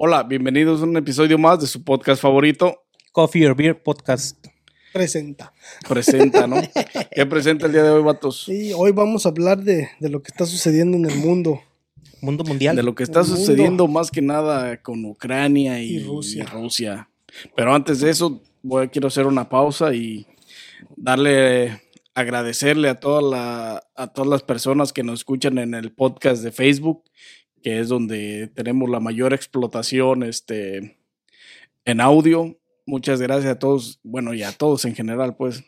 Hola, bienvenidos a un episodio más de su podcast favorito. Coffee or Beer Podcast. presenta. Presenta, ¿no? ¿Qué presenta el día de hoy, vatos? Y hoy vamos a hablar de, de lo que está sucediendo en el mundo. Mundo mundial. De lo que está El mundo. sucediendo más que nada con Ucrania y, Y Rusia. y Rusia. Pero antes de eso, voy, quiero hacer una pausa y darle, agradecerle a, toda la, a todas las personas que nos escuchan en el podcast de Facebook, que es donde tenemos la mayor explotación este, en audio. Muchas gracias a todos, bueno, y a todos en general, pues.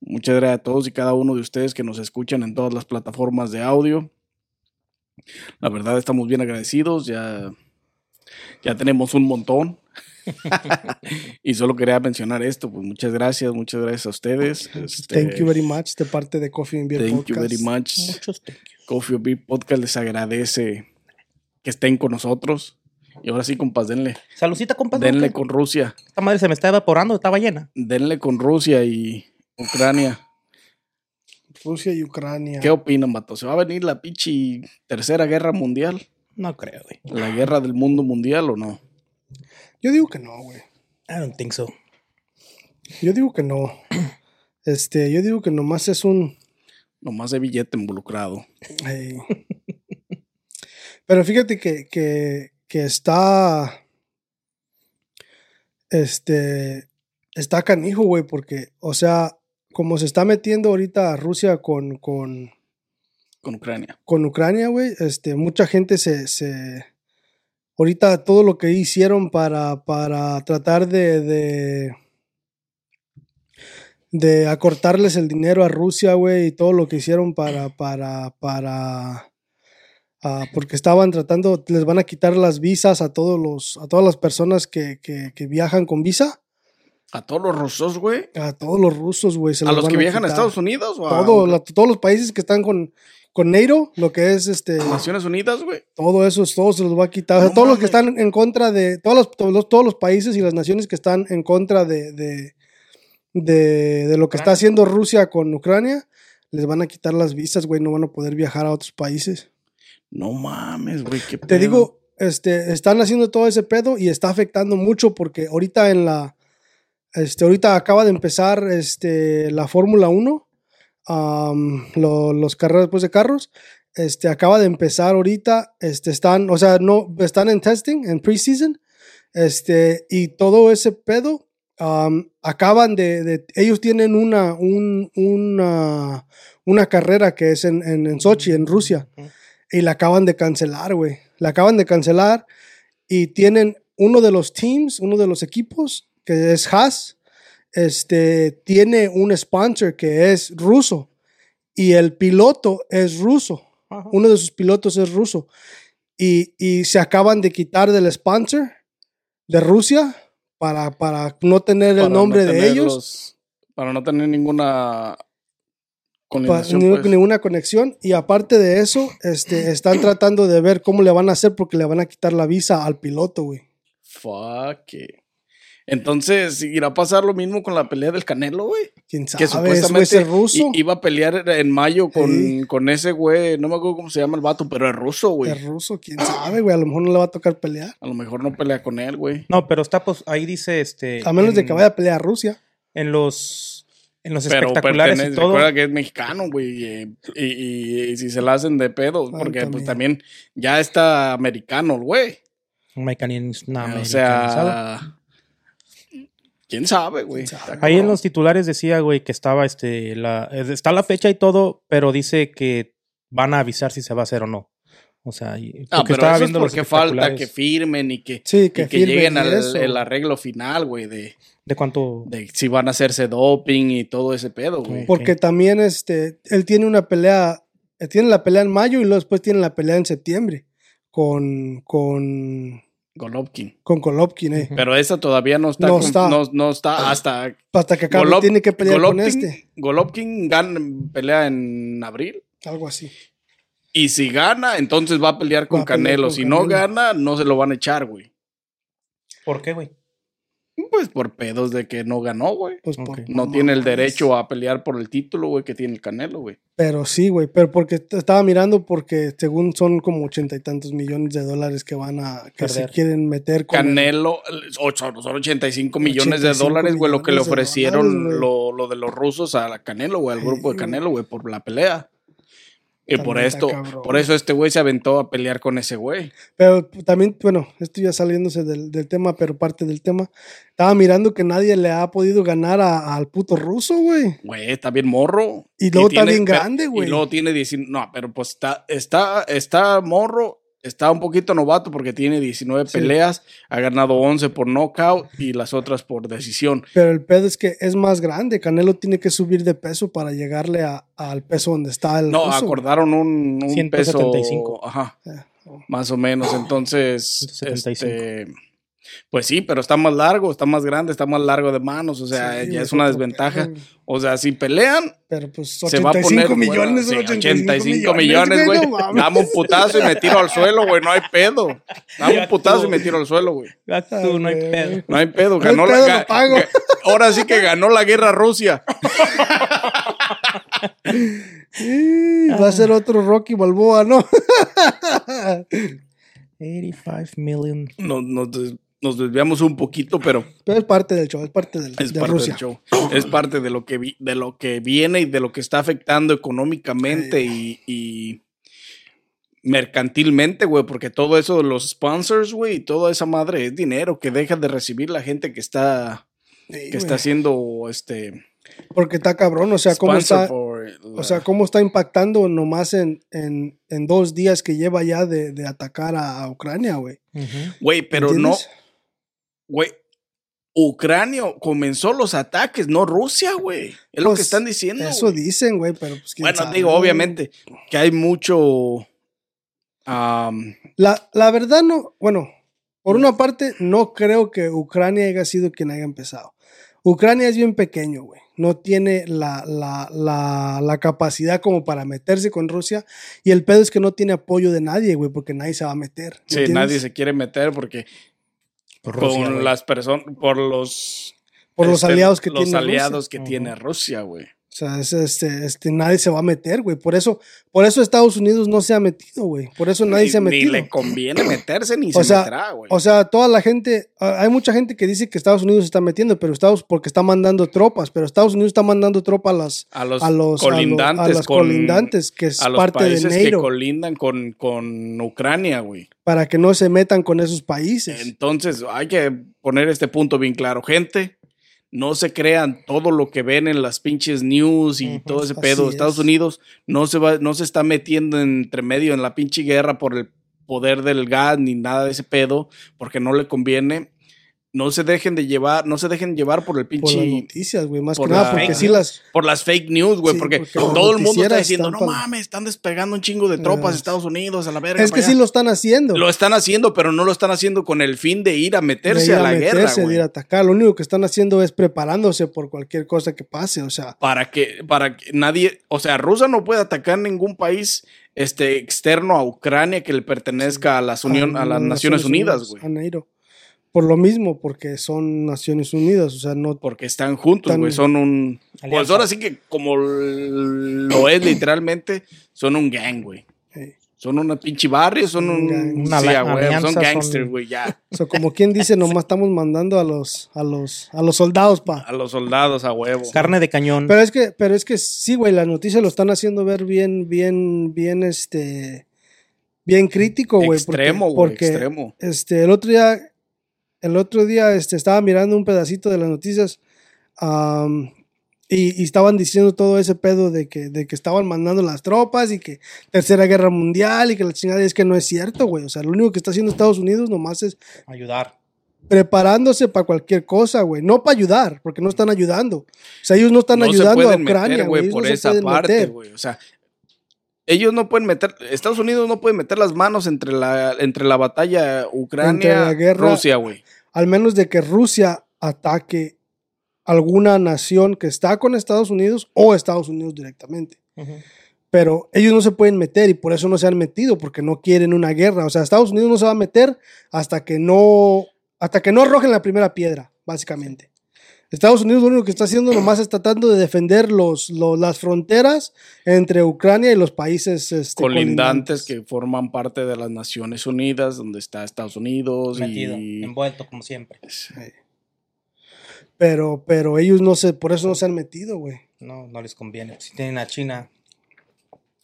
Muchas gracias a todos y cada uno de ustedes que nos escuchan en todas las plataformas de audio. La verdad estamos bien agradecidos, ya, ya tenemos un montón. y solo quería mencionar esto, pues muchas gracias, muchas gracias a ustedes. Este, Thank you very much de parte de Coffee and Beer thank you Podcast. very much. Muchos thank you. Coffee or Beer Podcast les agradece que estén con nosotros. Y ahora sí, compas, denle. Saludcita, compa. Denle con Rusia. Esta madre se me está evaporando, estaba llena. Denle con Rusia y Ucrania. Rusia y Ucrania. ¿Qué opinan, vato? ¿Se va a venir la pinche tercera guerra mundial? No creo, güey. ¿La guerra del mundo mundial o no? Yo digo que no, güey. I don't think so. Yo digo que no. Este, yo digo que nomás es un. Nomás de billete involucrado. eh, Pero fíjate que, que, que está. Este. Está canijo, güey, porque, o sea, como se está metiendo ahorita Rusia con, con, Con Ucrania. con Ucrania, güey, este, mucha gente se, se, ahorita todo lo que hicieron para, para tratar de, de, de acortarles el dinero a Rusia, güey, y todo lo que hicieron para, para, para, ah, porque estaban tratando, les van a quitar las visas a todos los, a todas las personas que, que, que viajan con visa, ¿A todos los rusos, güey? a todos los rusos, güey. ¿A los que viajan a. Estados Unidos o a Todo, la- todos los países que están con, con NATO, lo que es este. Naciones Unidas, güey? Todo eso, todo se los va a quitar. O sea, todos los que están en contra de. Todos los, todos, los, todos los países y las naciones que están en contra de, de, de, de lo que está haciendo Rusia con Ucrania, les van a quitar las visas, güey. No van a poder viajar a otros países. No mames, güey. qué Te pedo. digo, este, están haciendo todo ese pedo y está afectando mucho porque ahorita en la. Este, ahorita acaba de empezar este, la Fórmula 1, am, lo- los carreras después de carros. Este, acaba de empezar ahorita, este, están, o sea, no, están en testing, en preseason, este, y todo ese pedo, acaban de, de- ellos tienen una, un- una, una carrera que es en, en, en Sochi, en Rusia. Y la acaban de cancelar, güey, la acaban de cancelar, y tienen uno de los teams, uno de los equipos, que es Haas, este, tiene un sponsor que es ruso, y el piloto es ruso Ajá. uno de sus pilotos es ruso. Y, y se acaban de quitar del sponsor de Rusia para, para no tener Para el no nombre de ellos, los- para no tener ninguna ni- pues. ninguna conexión. Y aparte de eso, este, están tratando de ver cómo le van a hacer porque le van a quitar la visa al piloto, güey. Fuck. it. Entonces, ¿irá a pasar lo mismo con la pelea del Canelo, güey? ¿Quién Que sabe? Güey supuestamente es ruso. i- iba a pelear en mayo con, Sí. con ese güey, no me acuerdo cómo se llama el vato, pero es ruso, güey. Es ruso, quién sabe, güey. A lo mejor no le va a tocar pelear. A lo mejor no pelea con él, güey. No, pero está pues ahí dice este. A menos de que vaya a pelear a Rusia. En los. En los Pero espectaculares pertenece- y todo. recuerda que es mexicano, güey. Y, y- y si se la hacen de pedo, porque pues también. ya está americano, el güey. Americaniz- no, o americanizado. sea, quién sabe, güey. Ahí en los titulares decía, güey, que estaba este. La, eh, está la fecha y todo, pero dice que van a avisar si se va a hacer o no. O sea, y- Ah, pero eso es los porque falta que firmen y que, Sí, y que, lleguen al el arreglo final, güey, de, de cuánto. de si van a hacerse doping y todo ese pedo, güey. Porque también este, él tiene una pelea, él tiene la pelea en mayo y luego después tiene la pelea en septiembre con, con Golovkin. con Golovkin, eh. Pero esa todavía no está. No con- está. No, no está hasta. Hasta que acabe, Golov- tiene que pelear con Golovkin- este. Golovkin gana, pelea en abril. Algo así. Y si gana, entonces va a pelear con Va a pelear Canelo. con si no gana, no se lo van a echar, güey. ¿Por qué, güey? Pues por pedos de que no ganó, güey. Pues Ok. por No tiene el derecho a pelear por el título, güey, que tiene el Canelo, güey. Pero sí, güey. Pero porque estaba mirando, porque según son como ochenta y tantos millones de dólares que van a. que se quieren meter con. el- Canelo, ocho- son 85 millones de 85 dólares, güey, lo que le ofrecieron dólares, lo, lo de los rusos a la Canelo, güey, al Sí, grupo de. Canelo, güey, por la pelea. Y También por esto, cabrón. por eso este güey se aventó a pelear con ese güey. Pero también, bueno, esto ya saliéndose del, del tema, pero parte del tema. Estaba mirando que nadie le ha podido ganar a- al puto ruso, güey. Güey, está bien morro. Y luego está tiene- bien grande, güey. Y luego tiene 19. No, pero pues está, está, está morro. Está un poquito novato porque tiene 19 Sí. peleas. Ha ganado 11 por knockout y las otras por decisión. Pero el pedo es que es más grande. Canelo tiene que subir de peso para llegarle a- al peso donde está el No, ruso. acordaron un, un 175. peso. Ajá, Eh, oh. más o menos. Entonces, 175. este, pues sí, pero está más largo, está más grande, está más largo de manos. O sea, Sí, ya es una desventaja. güey. O sea, si pelean, Pero pues se va a 85 poner. millones, bueno, son sí, 85, 85 millones, güey. no. Dame un putazo y me tiro al suelo, güey. No hay pedo. Dame un putazo y me tiro al suelo, güey. Ah, tú, no hay pedo. No hay pedo. No hay Ganó la, pedo, ga- lo pago. ahora sí que ganó la guerra Rusia. Sí, Va a ser otro Rocky Balboa, ¿no? 85 million. Nos des- nos desviamos un poquito, pero Pero es parte del show, es parte del, es de parte Rusia. del show. Es parte de lo que vi- de lo que viene y de lo que está afectando económicamente y, y mercantilmente, güey, porque todo eso de los sponsors, güey, y toda esa madre es dinero que deja de recibir la gente que está Sí, que güey. está haciendo este Porque está cabrón, o sea, cómo está, la- o sea, cómo está impactando nomás en, en, en dos días que lleva ya de, de atacar a, a Ucrania, güey. güey, pero no. Güey. Ucrania comenzó los ataques, no Rusia, güey. Es lo Pues, que están diciendo. Eso güey. dicen, güey, pero pues Bueno, sabe, digo, güey. obviamente que hay mucho. La, la verdad no, bueno, por una parte no creo que Ucrania haya sido quien haya empezado. Ucrania es bien pequeño, güey. No tiene la, la, la, la capacidad como para meterse con Rusia. Y el pedo es que no tiene apoyo de nadie, güey, porque nadie se va a meter. ¿me sí, entiendes? nadie se quiere meter porque Por con Rusia, güey. las personas, por los. Por los este, aliados que los tiene aliados Rusia. que tiene Rusia, güey. O sea, es, este, este, nadie se va a meter, güey. Por eso, por eso Estados Unidos no se ha metido, güey. Por eso nadie Ni- se ha Ni metido. le conviene meterse ni O se sea, meterá, güey. O sea, toda la gente, ah, hay mucha gente que dice que Estados Unidos se está metiendo, pero Estados, porque está mandando tropas, pero Estados Unidos está mandando tropas a las, a los, a los, a lo- colindantes, a las con- colindantes, que es a los parte de países que colindan con, con Ucrania, güey. para que no se metan con esos países. Entonces, hay que poner este punto bien claro. Gente, no se crean todo lo que ven en las pinches news y todo ese pedo. es. Estados Unidos no se va, no se está metiendo entre medio en la pinche guerra por el poder del gas ni nada de ese pedo, porque no le conviene. No se dejen de llevar, no se dejen llevar por el por pinche las noticias, güey, más que por nada, porque sí las, por las fake news, güey, Sí, porque, todo el mundo está diciendo, no mames, están despegando un chingo de tropas de Estados Unidos a la verga. es que sí allá". lo están haciendo. Lo están haciendo, pero no lo están haciendo con el fin de ir a de meterse ir a la guerra, meterse, de güey. ir a atacar. Lo único que están haciendo es preparándose por cualquier cosa que pase, o sea, Para que, para que nadie, o sea, Rusia no puede atacar ningún país este, externo a Ucrania que le pertenezca a las, unión, a, las Naciones Unidas, güey. Por lo mismo, porque son Naciones Unidas, o sea, no Porque están juntos, güey. Son un. Pues Alianza. ahora sí que, como lo es literalmente, son un gang, güey. Son una pinche barrio, son un. Gang. Una sí, ala- a huevo, alianza, son gangsters, güey, ya. O sea, como quien dice, nomás estamos mandando a los, a los, a los soldados, pa. A los soldados, a huevo. Carne de cañón. Pero es que, pero es que sí, güey, las noticias lo están haciendo ver bien, bien, bien, este, bien crítico, güey. extremo, güey, porque, extremo. Este, el otro día, el otro día, este, estaba mirando un pedacito de las noticias, y, y estaban diciendo todo ese pedo de que, de que estaban mandando las tropas y que tercera guerra mundial y que la chingada es que no es cierto, güey. O sea, lo único que está haciendo Estados Unidos nomás es Ayudar. preparándose para cualquier cosa, güey. No para ayudar, porque no están ayudando. O sea, ellos no están no se ayudando a Ucrania, güey. por no esa parte, güey. O sea, ellos no pueden meter, Estados Unidos no puede meter las manos entre la, entre la batalla Entre Ucrania, la guerra- Rusia, güey. Al menos de que Rusia ataque alguna nación que está con Estados Unidos o Estados Unidos directamente. Pero ellos no se pueden meter y por eso no se han metido, porque no quieren una guerra. O sea, Estados Unidos no se va a meter hasta que no, hasta que no arrojen la primera piedra, básicamente. Estados Unidos lo único que está haciendo nomás es tratando de defender los, los- las fronteras entre Ucrania y los países este, Colindantes que forman parte de las Naciones Unidas, donde está Estados Unidos Metido, y envuelto como siempre. Pero, pero ellos no se, por eso no se han metido, güey. No, no les conviene. Si tienen a China,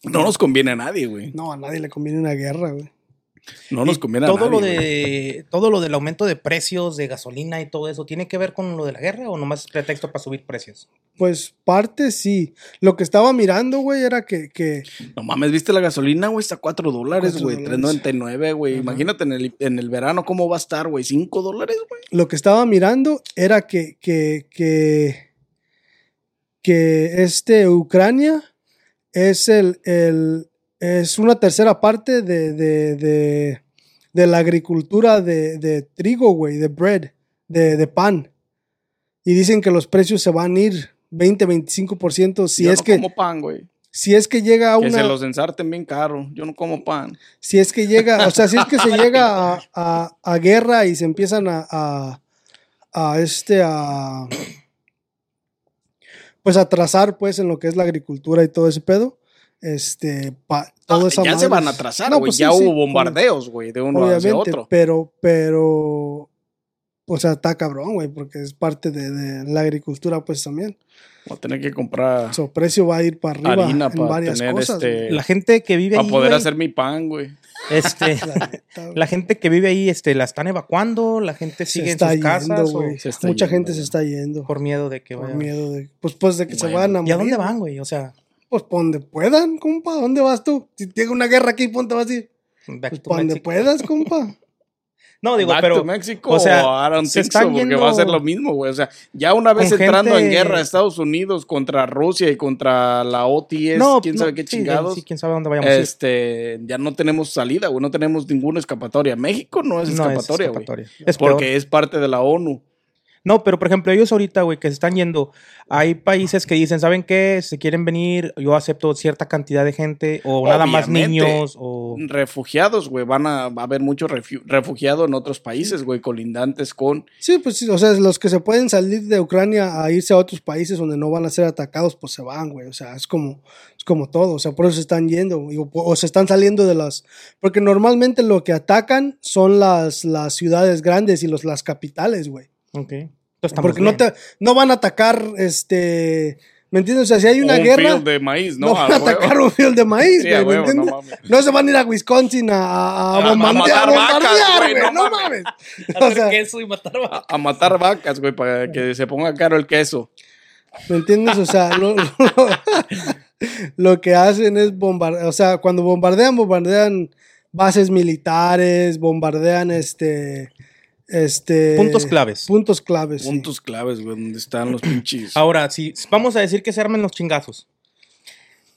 no nos conviene a nadie, güey. No, a nadie le conviene una guerra, güey. No nos conviene a todo nadie. lo güey. de todo lo del aumento de precios de gasolina y todo eso tiene que ver con lo de la guerra o nomás es pretexto para subir precios Pues parte sí. Lo que estaba mirando, güey, era que, que No mames, ¿viste la gasolina, güey? Está 4 dólares, güey. dólares. 3.99, güey. Imagínate en el, en el verano cómo va a estar, güey. 5 dólares, güey. lo que estaba mirando era que, que, que, que este Ucrania es el, el es una tercera parte de, de, de, de la agricultura de, de trigo, güey, de bread, de, de pan. Y dicen que los precios se van a ir 20, 25% si Yo es no que como pan, güey. si es que llega a Que se una los ensarten bien caro. Yo no como pan. si es que llega, o sea, si es que se llega a, a- a guerra y se empiezan a, a, a este, a, pues a trazar, pues, en lo que es la agricultura y todo ese pedo, este, pa- todo Ah, esa ya se madre van a es- atrasar, No, güey. pues sí, ya sí, hubo bombardeos, güey, de uno hacia Obviamente, otro. pero, pero, o sea, está cabrón, güey, porque es parte de, de la agricultura, pues también. Voy a tener que comprar Su precio va a ir para arriba harina en para varias tener cosas. este. la gente que vive para ahí poder güey, hacer mi pan, güey. este La neta, la gente que vive ahí este la están evacuando la gente se sigue en está sus yendo, casas o güey. Se está Mucha yendo, gente se está yendo. por miedo de que Por vaya miedo de, pues, pues de que se Bueno. van a y a dónde morir, van güey o sea Pues pa' donde puedan, compa. ¿Dónde vas tú? Si llega una guerra aquí, ¿ponte vas a ir? Pues to pa' donde puedas, compa. no digo Back pero to o sea, don't se están porque va a ser lo mismo, güey. O sea, ya una vez entrando en guerra Estados Unidos contra Rusia y contra la OTS, no quién no, sabe qué sí, chingados. sí, quién sabe dónde vayamos a ir. este, ya no tenemos salida, güey. No tenemos ninguna escapatoria. México no es no escapatoria, es güey. escapatoria es peor. Porque es parte de la ONU. No, pero por ejemplo, ellos ahorita, güey, que se están yendo, hay países que dicen, ¿saben qué? Si quieren venir, yo acepto cierta cantidad de gente, o nada más niños, o... Refugiados, güey. Van a, va a haber muchos refu- refugiados en otros países, güey, colindantes con. Sí, pues sí, o sea, los que se pueden salir de Ucrania a irse a otros países donde no van a ser atacados, pues se van, güey. O sea, es como, es como todo. O sea, por eso se están yendo. güey, O, o se están saliendo de las. Porque normalmente lo que atacan son las, las ciudades grandes y los, las capitales, güey. Ok. Porque no, te, no van a atacar, este. ¿Me entiendes? O sea, si hay una un guerra. field de maíz, ¿no? No, van a atacar un field de maíz, Sí, güey. a ¿me no entiendes? mames. no, se van a ir a Wisconsin a, a, a A- a bombardear, a vacas, güey, no No mames. O sea, queso y matar A, a matar vacas, güey, para que se ponga caro el queso. ¿Me entiendes? O sea, lo, lo- lo que hacen es bombardear, o sea, cuando bombardean, bombardean bases militares, bombardean este, este... Puntos claves. Puntos claves, sí. Puntos claves, güey, donde están los pinches. Ahora, si vamos a decir que se armen los chingazos,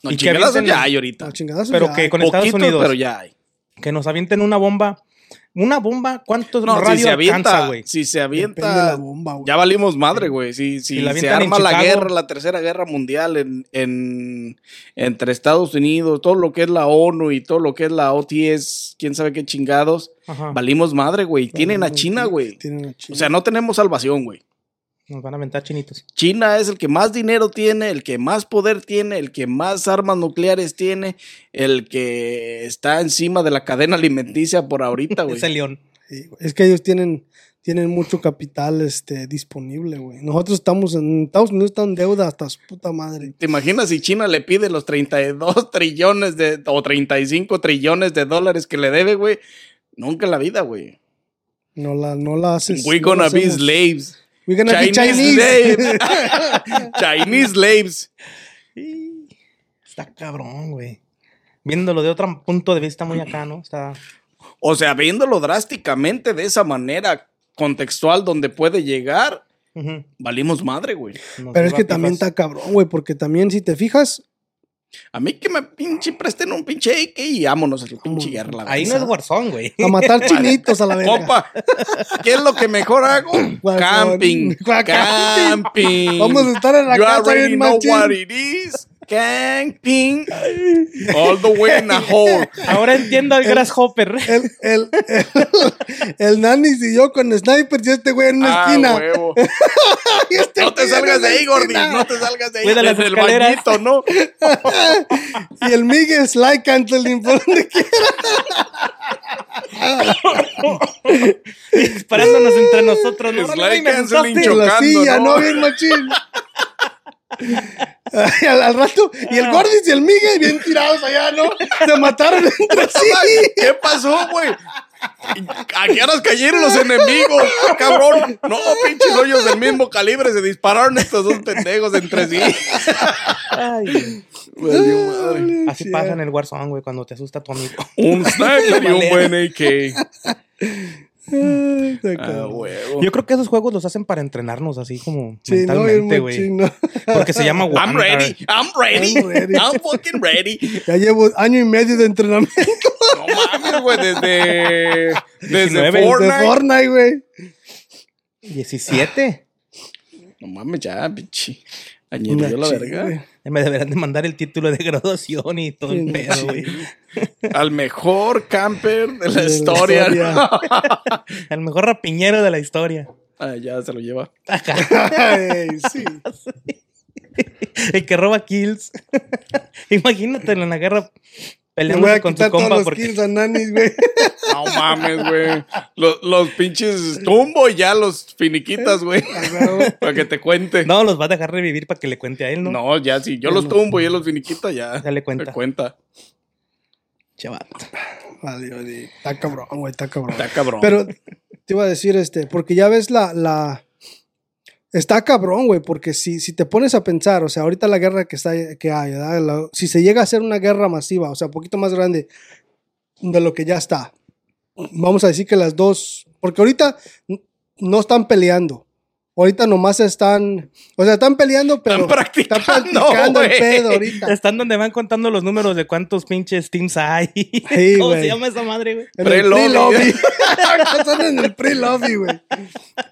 No, y que chingadazos avienten ya hay ahorita. No, pero ya que hay. con Estados Unidos, pero ya hay. que nos avienten una bomba, una bomba, ¿cuántos No, si radio se alcanza, avienta, güey? si se Depende de la avienta, bomba, güey. ya valimos madre, güey. Si, si Si la se arma la Chicago. guerra, la tercera guerra mundial en, en- entre Estados Unidos, todo lo que es la ONU y todo lo que es la OTS, quién sabe qué chingados, Ajá. valimos madre, güey. Tienen a China, güey. Tienen a China. O sea, no tenemos salvación, güey. Nos van a aventar chinitos. China es el que más dinero tiene, el que más poder tiene, el que más armas nucleares tiene, el que está encima de la cadena alimenticia por ahorita, güey. Es el león. Sí, es que ellos tienen, tienen mucho capital este, disponible, güey. Nosotros estamos en Estados Unidos, está en deuda hasta su puta madre. ¿Te imaginas si China le pide los 32 trillones de, o 35 trillones de dólares que le debe, güey? Nunca en la vida, güey. No la, no la haces. We no la gonna be hacemos. slaves. We gonna be Chinese Chinese. slaves. Chinese slaves. Está cabrón, güey. Viéndolo de otro punto de vista muy acá, ¿no? Está... O sea, viéndolo drásticamente de esa manera contextual donde puede llegar, valimos madre, güey. Nos Pero es que también está cabrón, güey, porque también si te fijas, A mí que me pinche presten un pinche AK y vámonos a la pinche guerra. la Ahí no es Warzone, güey. A matar chinitos a la verga. Compa, ¿qué es lo que mejor hago? Camping. Camping. Vamos a estar en la you casa already bien know machín. what it is. Camping. All the way in a hole. Ahora entiendo al Grasshopper. El, el, el, el Nanis y yo con snipers y este güey en una Ah, esquina. huevo. Este No te salgas de ahí, Gordy. No te salgas de ahí. Cuida las Desde el escaleras. bañito, ¿no? Y el Miguel Sly Canceling por donde quiera. Disparándonos entre nosotros. ¿no? Canceling asustaste. En la Chocando, silla, ¿no? ¿no? Bien machín. Ay, al, al rato, y el Gordis y el Miguel bien tirados allá, ¿no? Se mataron entre sí. ¿Qué pasó, güey? ¿A qué horas cayeron los enemigos? Cabrón. No, pinches hoyos del mismo calibre. Se dispararon estos dos pendejos entre sí. Ay, madre. así pasa en el Warzone, güey, cuando te asusta tu amigo. Un sniper y un buen AK. Ah, huevo. Yo creo que esos juegos los hacen para entrenarnos así como Sí, mentalmente, güey. Porque se llama I'm ready. I'm ready. I'm ready. I'm fucking ready. Ya llevo año y medio de entrenamiento No mames, güey. Desde. Desde 19. de Fortnite. Fortnite, güey. 17. No mames, ya, pinche. Añadió la verga. Me deberán de mandar el título de graduación y todo el Sí, pedo, güey. Al mejor camper de la De la historia. historia. El mejor rapiñero de la historia. Ah, ya se lo lleva. Ay, sí. El que roba kills. Imagínatelo en la guerra Le voy peleándose a con su quitar todos compa los porque kills a Nanis, güey. No mames, güey. Los, los pinches tumbo y ya los finiquitas, güey. Para que te cuente. no los va a dejar revivir para que le cuente a él, ¿no? No, ya si yo los tumbo y él los finiquita, ya. Ya le cuenta. Te cuenta. Chaval. Vale, vale. Está cabrón, güey, está cabrón. Está cabrón. Pero te iba a decir, este, porque ya ves la, la... Está cabrón, güey, porque si, si te pones a pensar, o sea, ahorita la guerra que, está, que hay, si se llega a hacer una guerra masiva, o sea, un poquito más grande de lo que ya está, vamos a decir que las dos, porque ahorita no están peleando, ahorita nomás están, o sea, están peleando, pero Están practicando, están practicando el pedo ahorita. Están donde van contando los números de cuántos pinches teams hay. Sí, ¿Cómo se llama esa madre, güey? En el Pre-lobby. pre-lobby. Están en el pre-lobby, güey.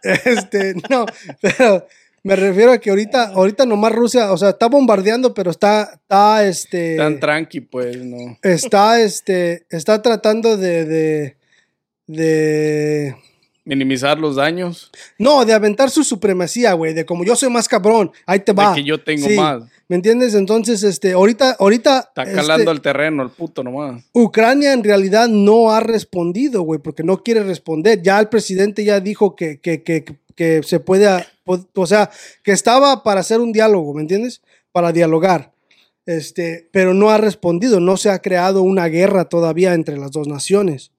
Este, no, pero me refiero a que ahorita, ahorita nomás Rusia, o sea, está bombardeando, pero está, está, este, Tan tranqui, pues, no. está, este, está tratando de, de, de, Minimizar los daños. no, de aventar su supremacía, güey, de como yo soy más cabrón, ahí te va. De que yo tengo Sí, más. ¿Me entiendes? Entonces, este, ahorita, ahorita. Está este, calando el terreno, el puto nomás. Ucrania en realidad no ha respondido, güey, porque no quiere responder. Ya el presidente ya dijo que, que, que, que se puede, o sea, que estaba para hacer un diálogo, ¿me entiendes? Para dialogar. Este, pero no ha respondido, no se ha creado una guerra todavía entre las dos naciones.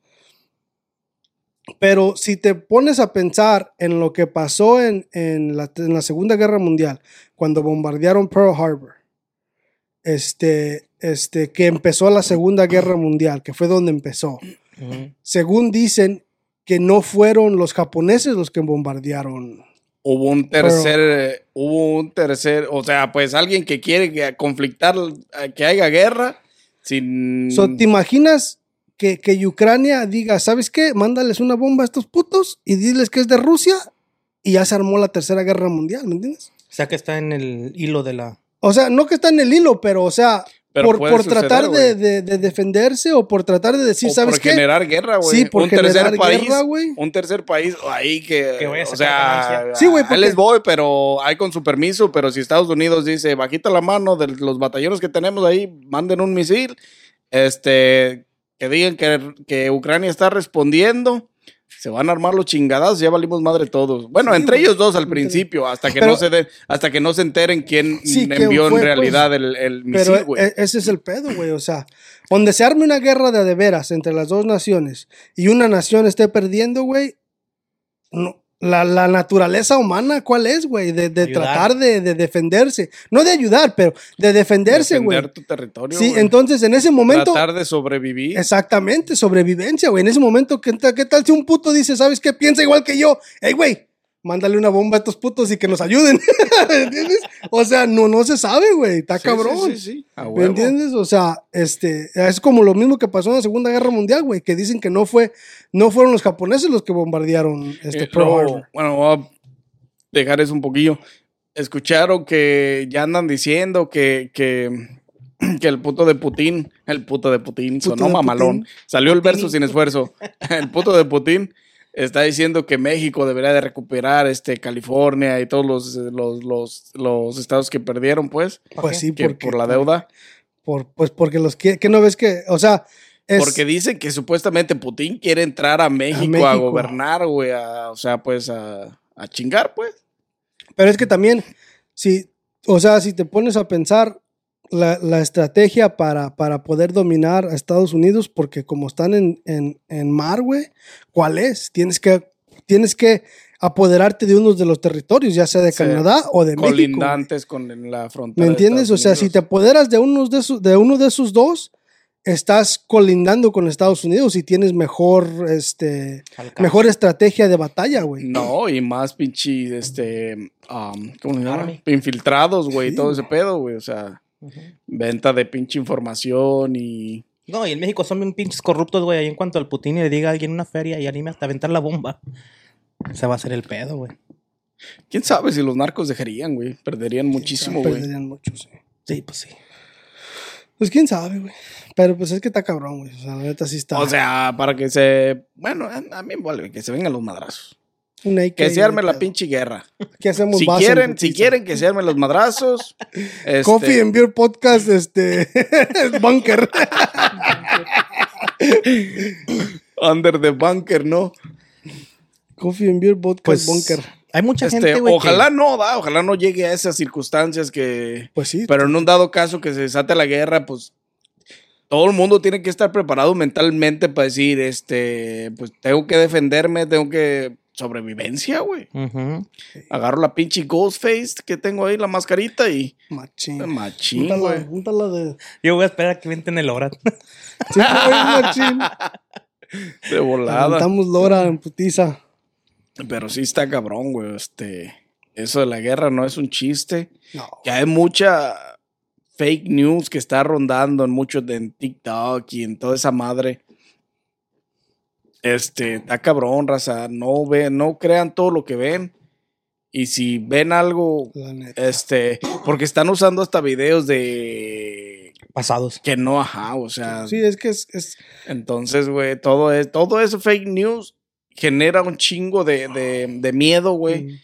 Pero si te pones a pensar en lo que pasó en, en la, en la Segunda Guerra Mundial, cuando bombardearon Pearl Harbor, este, este, que empezó la Segunda Guerra Mundial, que fue donde empezó. Según dicen que no fueron los japoneses los que bombardearon. Hubo un tercer, eh, hubo un tercer, o sea, pues alguien que quiere que conflictar, eh, que haya guerra, sin... So, ¿Te imaginas que, que Ucrania diga, ¿sabes qué? Mándales una bomba a estos putos y diles que es de Rusia y ya se armó la Tercera Guerra Mundial, ¿me entiendes? O sea que está en el hilo de la. O sea, no que está en el hilo, pero o sea, Pero por, por suceder, tratar de, güey. de- de defenderse o por tratar de decir, o ¿sabes por qué? generar guerra, güey. Sí, por un tercer generar país, guerra, güey. un tercer país ahí que, Que vaya a o sacar sea, ganancia. Sí, güey, ahí porque- les voy, pero hay con su permiso, pero si Estados Unidos dice, bajita la mano de los batallones que tenemos ahí, manden un misil, este, que digan que, que Ucrania está respondiendo, se van a armar los chingadazos, ya valimos madre todos. Bueno, Sí, entre ellos dos al principio, hasta que Pero- no se den, hasta que no se enteren quién Sí, envió fue, en pues. realidad el, el Pero misil, güey. e- ese es el pedo, güey. O sea, donde se arme una guerra de de veras entre las dos naciones y una nación esté perdiendo, güey, no, la, la naturaleza humana, ¿cuál es, güey? De, de tratar de, de defenderse. No de ayudar, pero de defenderse, güey. Defender tu territorio, Sí, entonces en ese momento... Tratar de sobrevivir. Exactamente, sobrevivencia, güey. En ese momento, ¿qué, tal- qué tal si un puto dice, ¿sabes qué? Piensa igual que yo. Ey, güey, mándale una bomba a estos putos y que nos ayuden. ¿Me entiendes? O sea, no, no se sabe, güey. Está Sí, cabrón. Sí, sí, sí. A ¿Me entiendes? O sea, este, es como lo mismo que pasó en la Segunda Guerra Mundial, güey, que dicen que no fue, no fueron los japoneses los que bombardearon este Eh, bueno, voy a dejar eso un poquillo. Escucharon que ya andan diciendo que, que, que el puto de Putin, el puto de Putin, Puto sonó de mamalón. Putin. Salió el verso sin esfuerzo. El puto de Putin está diciendo que México debería de recuperar este California y todos los, los, los, los estados que perdieron, pues, Pues sí, que porque, por la deuda. por- pues porque los que, que no ves que, o sea, es, Porque dicen que supuestamente Putin quiere entrar a México a, México. gobernar, güey, a- o sea, pues a, a chingar, pues. Pero es que también, si, o sea, si te pones a pensar la, la estrategia para, para poder dominar a Estados Unidos, porque como están en, en, en mar, güey, ¿cuál es? Tienes que, tienes que apoderarte de unos de los territorios, ya sea de Sí. Canadá o de México. güey. colindantes con la frontera. ¿Me de entiendes? O sea, si te apoderas de, unos de, esos, de uno de esos dos, estás colindando con Estados Unidos y tienes mejor, este, Alcance. mejor estrategia de batalla, güey. No, y más pinche, este, um. Infiltrados, güey, Sí, todo ese pedo, güey, o sea, Venta de pinche información y... No, y en México son bien pinches corruptos, güey. Ahí en cuanto al Putin le diga a alguien en una feria y anime hasta aventar la bomba, se va a hacer el pedo, güey. ¿Quién sabe si los narcos dejarían, güey? Perderían muchísimo, güey. Perderían mucho, sí. Sí, pues sí. Pues quién sabe, güey. Pero pues es que está cabrón, güey. O sea, la neta sí está. O sea, para que se... Bueno, a mí vale, que se vengan los madrazos. Que se arme la pedo. pinche guerra. ¿Qué hacemos Si quieren, si quieren que se armen los madrazos. este, Coffee and Beer Podcast, este. Bunker. Under the bunker, ¿no? Coffee and Beer Podcast Pues Bunker. hay mucha Este, gente, que- ojalá no, da, ojalá no llegue a esas circunstancias que... Pues sí. Pero en un dado caso que se desate la guerra, pues todo el mundo tiene que estar preparado mentalmente para decir, este, pues tengo que defenderme, tengo que sobrevivencia, güey. Agarro la pinche Ghostface que tengo ahí, la mascarita y Machín. machín, Júntala, güey. júntala de. Yo voy a esperar a que venten el hora. Sí, güey, machín. De volada. Aventamos Lora en putiza. Pero sí está cabrón, güey. Este, eso de la guerra no es un chiste. No. Que hay mucha fake news que está rondando en muchos de en TikTok y en toda esa madre. Este, está cabrón, raza. No ve, no crean todo lo que ven. Y si ven algo, este, porque están usando hasta videos de Pasados. que no, ajá, o sea, Sí, es que es. es entonces, güey, todo es, todo eso fake news genera un chingo de, de, de miedo, güey. mm,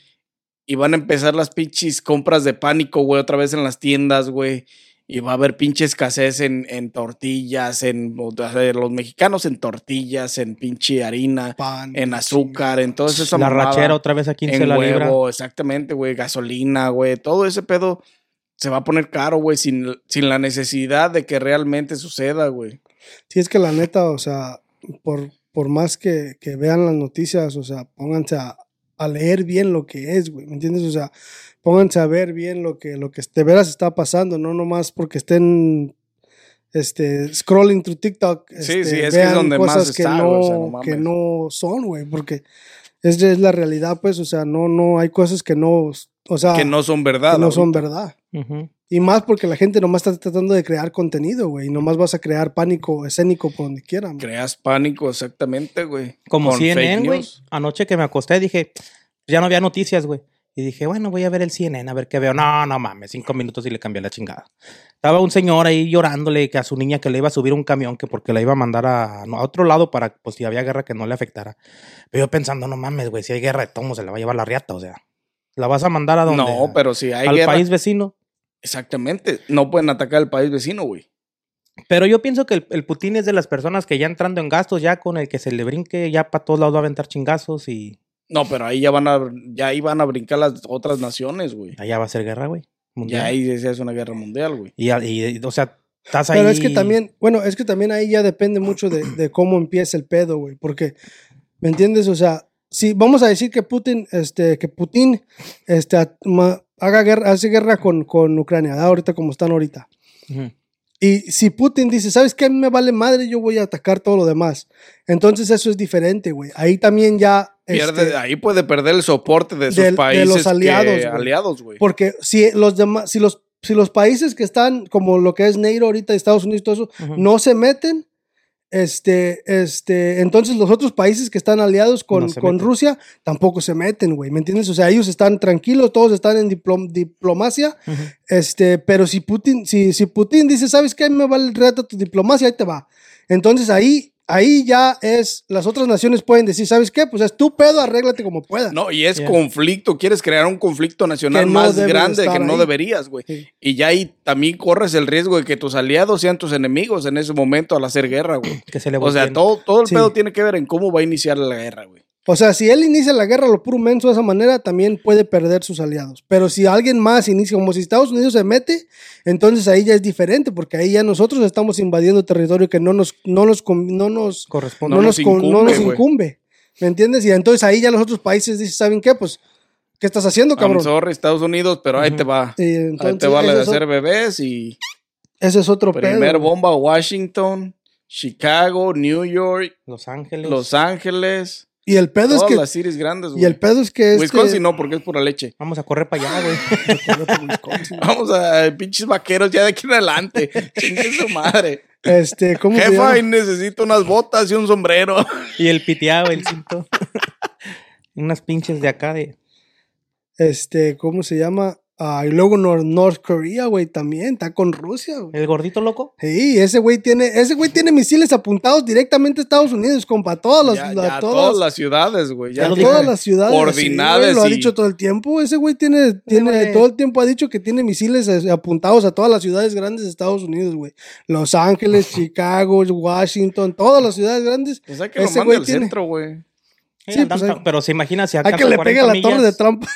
Y van a empezar las pinches compras de pánico, güey, otra vez en las tiendas, güey. Y va a haber pinche escasez en, en tortillas, en o sea, los mexicanos en tortillas, en pinche harina, pan. en azúcar, en todo eso. La rachera otra vez a 15 en la huevo, libra. exactamente, güey, gasolina, güey, todo ese pedo se va a poner caro, güey, sin, sin la necesidad de que realmente suceda, güey. Sí, es que la neta, o sea, por, por más que, que vean las noticias, o sea, pónganse a, a leer bien lo que es, güey, ¿me entiendes? O sea, pónganse a ver bien lo que, lo que de veras está pasando, no nomás porque estén este, scrolling through TikTok. Sí, este, sí, es que es vean donde más cosas que, está, no, güey, o sea, no que no son, güey, porque es, es la realidad, pues, o sea, no, no, hay cosas que no, o sea, que no son verdad. que no son ahorita. verdad. Ujú. Y más porque la gente nomás está tratando de crear contenido, güey. Y nomás vas a crear pánico escénico por donde quieran. Creas pánico, exactamente, güey. Como CNN, güey. Anoche que me acosté dije, ya no había noticias, güey. Y dije, bueno, voy a ver el CNN a ver qué veo. No, no mames, cinco minutos y le cambié la chingada. Estaba un señor ahí llorándole que a su niña que le iba a subir un camión que porque la iba a mandar a, otro lado para, pues si había guerra que no le afectara. Pero yo pensando, no mames, güey, si hay guerra de tomo se la va a llevar la riata, o sea. ¿La vas a mandar a dónde? No, pero si hay Al guerra. país vecino. Exactamente. No pueden atacar al país vecino, güey. Pero yo pienso que el, el Putin es de las personas que ya entrando en gastos, ya con el que se le brinque, ya para todos lados va a aventar chingazos y No, pero ahí ya van a, ya ahí van a brincar las otras naciones, güey. allá va a ser guerra, güey. mundial. Ya ahí se hace una guerra mundial, güey. Y, y- o sea, estás ahí. Pero es que también, bueno, es que también ahí ya depende mucho de, de cómo empieza el pedo, güey. Porque, ¿me entiendes? O sea, si vamos a decir que Putin, este, que Putin, este, ma- haga guerra, hace guerra con, con Ucrania, ahorita como están ahorita. Y si Putin dice, ¿sabes qué? A mí me vale madre, yo voy a atacar todo lo demás. Entonces eso es diferente, güey. Ahí también ya... Pierde- este, ahí puede perder el soporte de sus del- de países. los que- aliados, güey. aliados, güey. Porque si los demás, si los, si los países que están, como lo que es NATO ahorita, Estados Unidos, todo eso, no se meten, este, este, entonces los otros países que están aliados con, No con. Rusia tampoco se meten, güey. ¿Me entiendes? O sea, ellos están tranquilos, todos están en diplom- diplomacia, este, pero si Putin, si, si Putin dice, ¿sabes qué? Me vale el reto tu diplomacia, ahí te va. Entonces ahí, ahí ya es, las otras naciones pueden decir, ¿sabes qué? Pues es tu pedo, arréglate como puedas. No, y es Yeah. conflicto. Quieres crear un conflicto nacional no más grande que no deberías, güey. Sí. Y ya ahí también corres el riesgo de que tus aliados sean tus enemigos en ese momento al hacer guerra, güey. Que se le O sea, todo, todo el Sí. pedo tiene que ver en cómo va a iniciar la guerra, güey. O sea, si él inicia la guerra lo puro menso de esa manera, también puede perder sus aliados. Pero si alguien más inicia, como si Estados Unidos se mete, entonces ahí ya es diferente, porque ahí ya nosotros estamos invadiendo territorio que no nos, no nos, no nos, corresponde. no No nos, con- no incumbe, nos incumbe. ¿Me entiendes? Y entonces ahí ya los otros países dicen, ¿saben qué? Pues, ¿qué estás haciendo, I'm cabrón? sorry, Estados Unidos, pero ahí te va. Ahí te vale ese, de es, hacer bebés y ese es otro primer pedo. bomba Washington, Chicago, New York, Los Ángeles. Los Ángeles, Y el pedo es todas que, las cities grandes, y el pedo es que este, Wisconsin no, porque es pura leche. Vamos a correr para allá, güey. Vamos a pinches vaqueros ya de aquí en adelante. Chingue su madre. este, ¿cómo Jefa, y necesito unas botas y un sombrero. y el piteado, el cinto. Unas pinches de acá de. Este, ¿cómo se llama? Ah, y luego Nor- North Korea, güey, también está con Rusia, güey. El gordito loco. Sí, ese güey tiene, ese güey tiene misiles apuntados directamente a Estados Unidos, compa, todas las, Ya, ya, todas, todas las ciudades, güey. Ya lo todas las ciudades. coordinadas sí, güey, lo ha y- dicho todo el tiempo. Ese güey tiene, tiene todo el tiempo ha dicho que tiene misiles eh, apuntados a todas las ciudades grandes de Estados Unidos, güey. Los Ángeles, Chicago, Washington, todas las ciudades grandes. Pues hay que lo Ese mande güey al tiene- centro, güey. Sí, pues, hay- pero se imagina si Hay alcanza que le pegue 40 la torre de. Trump.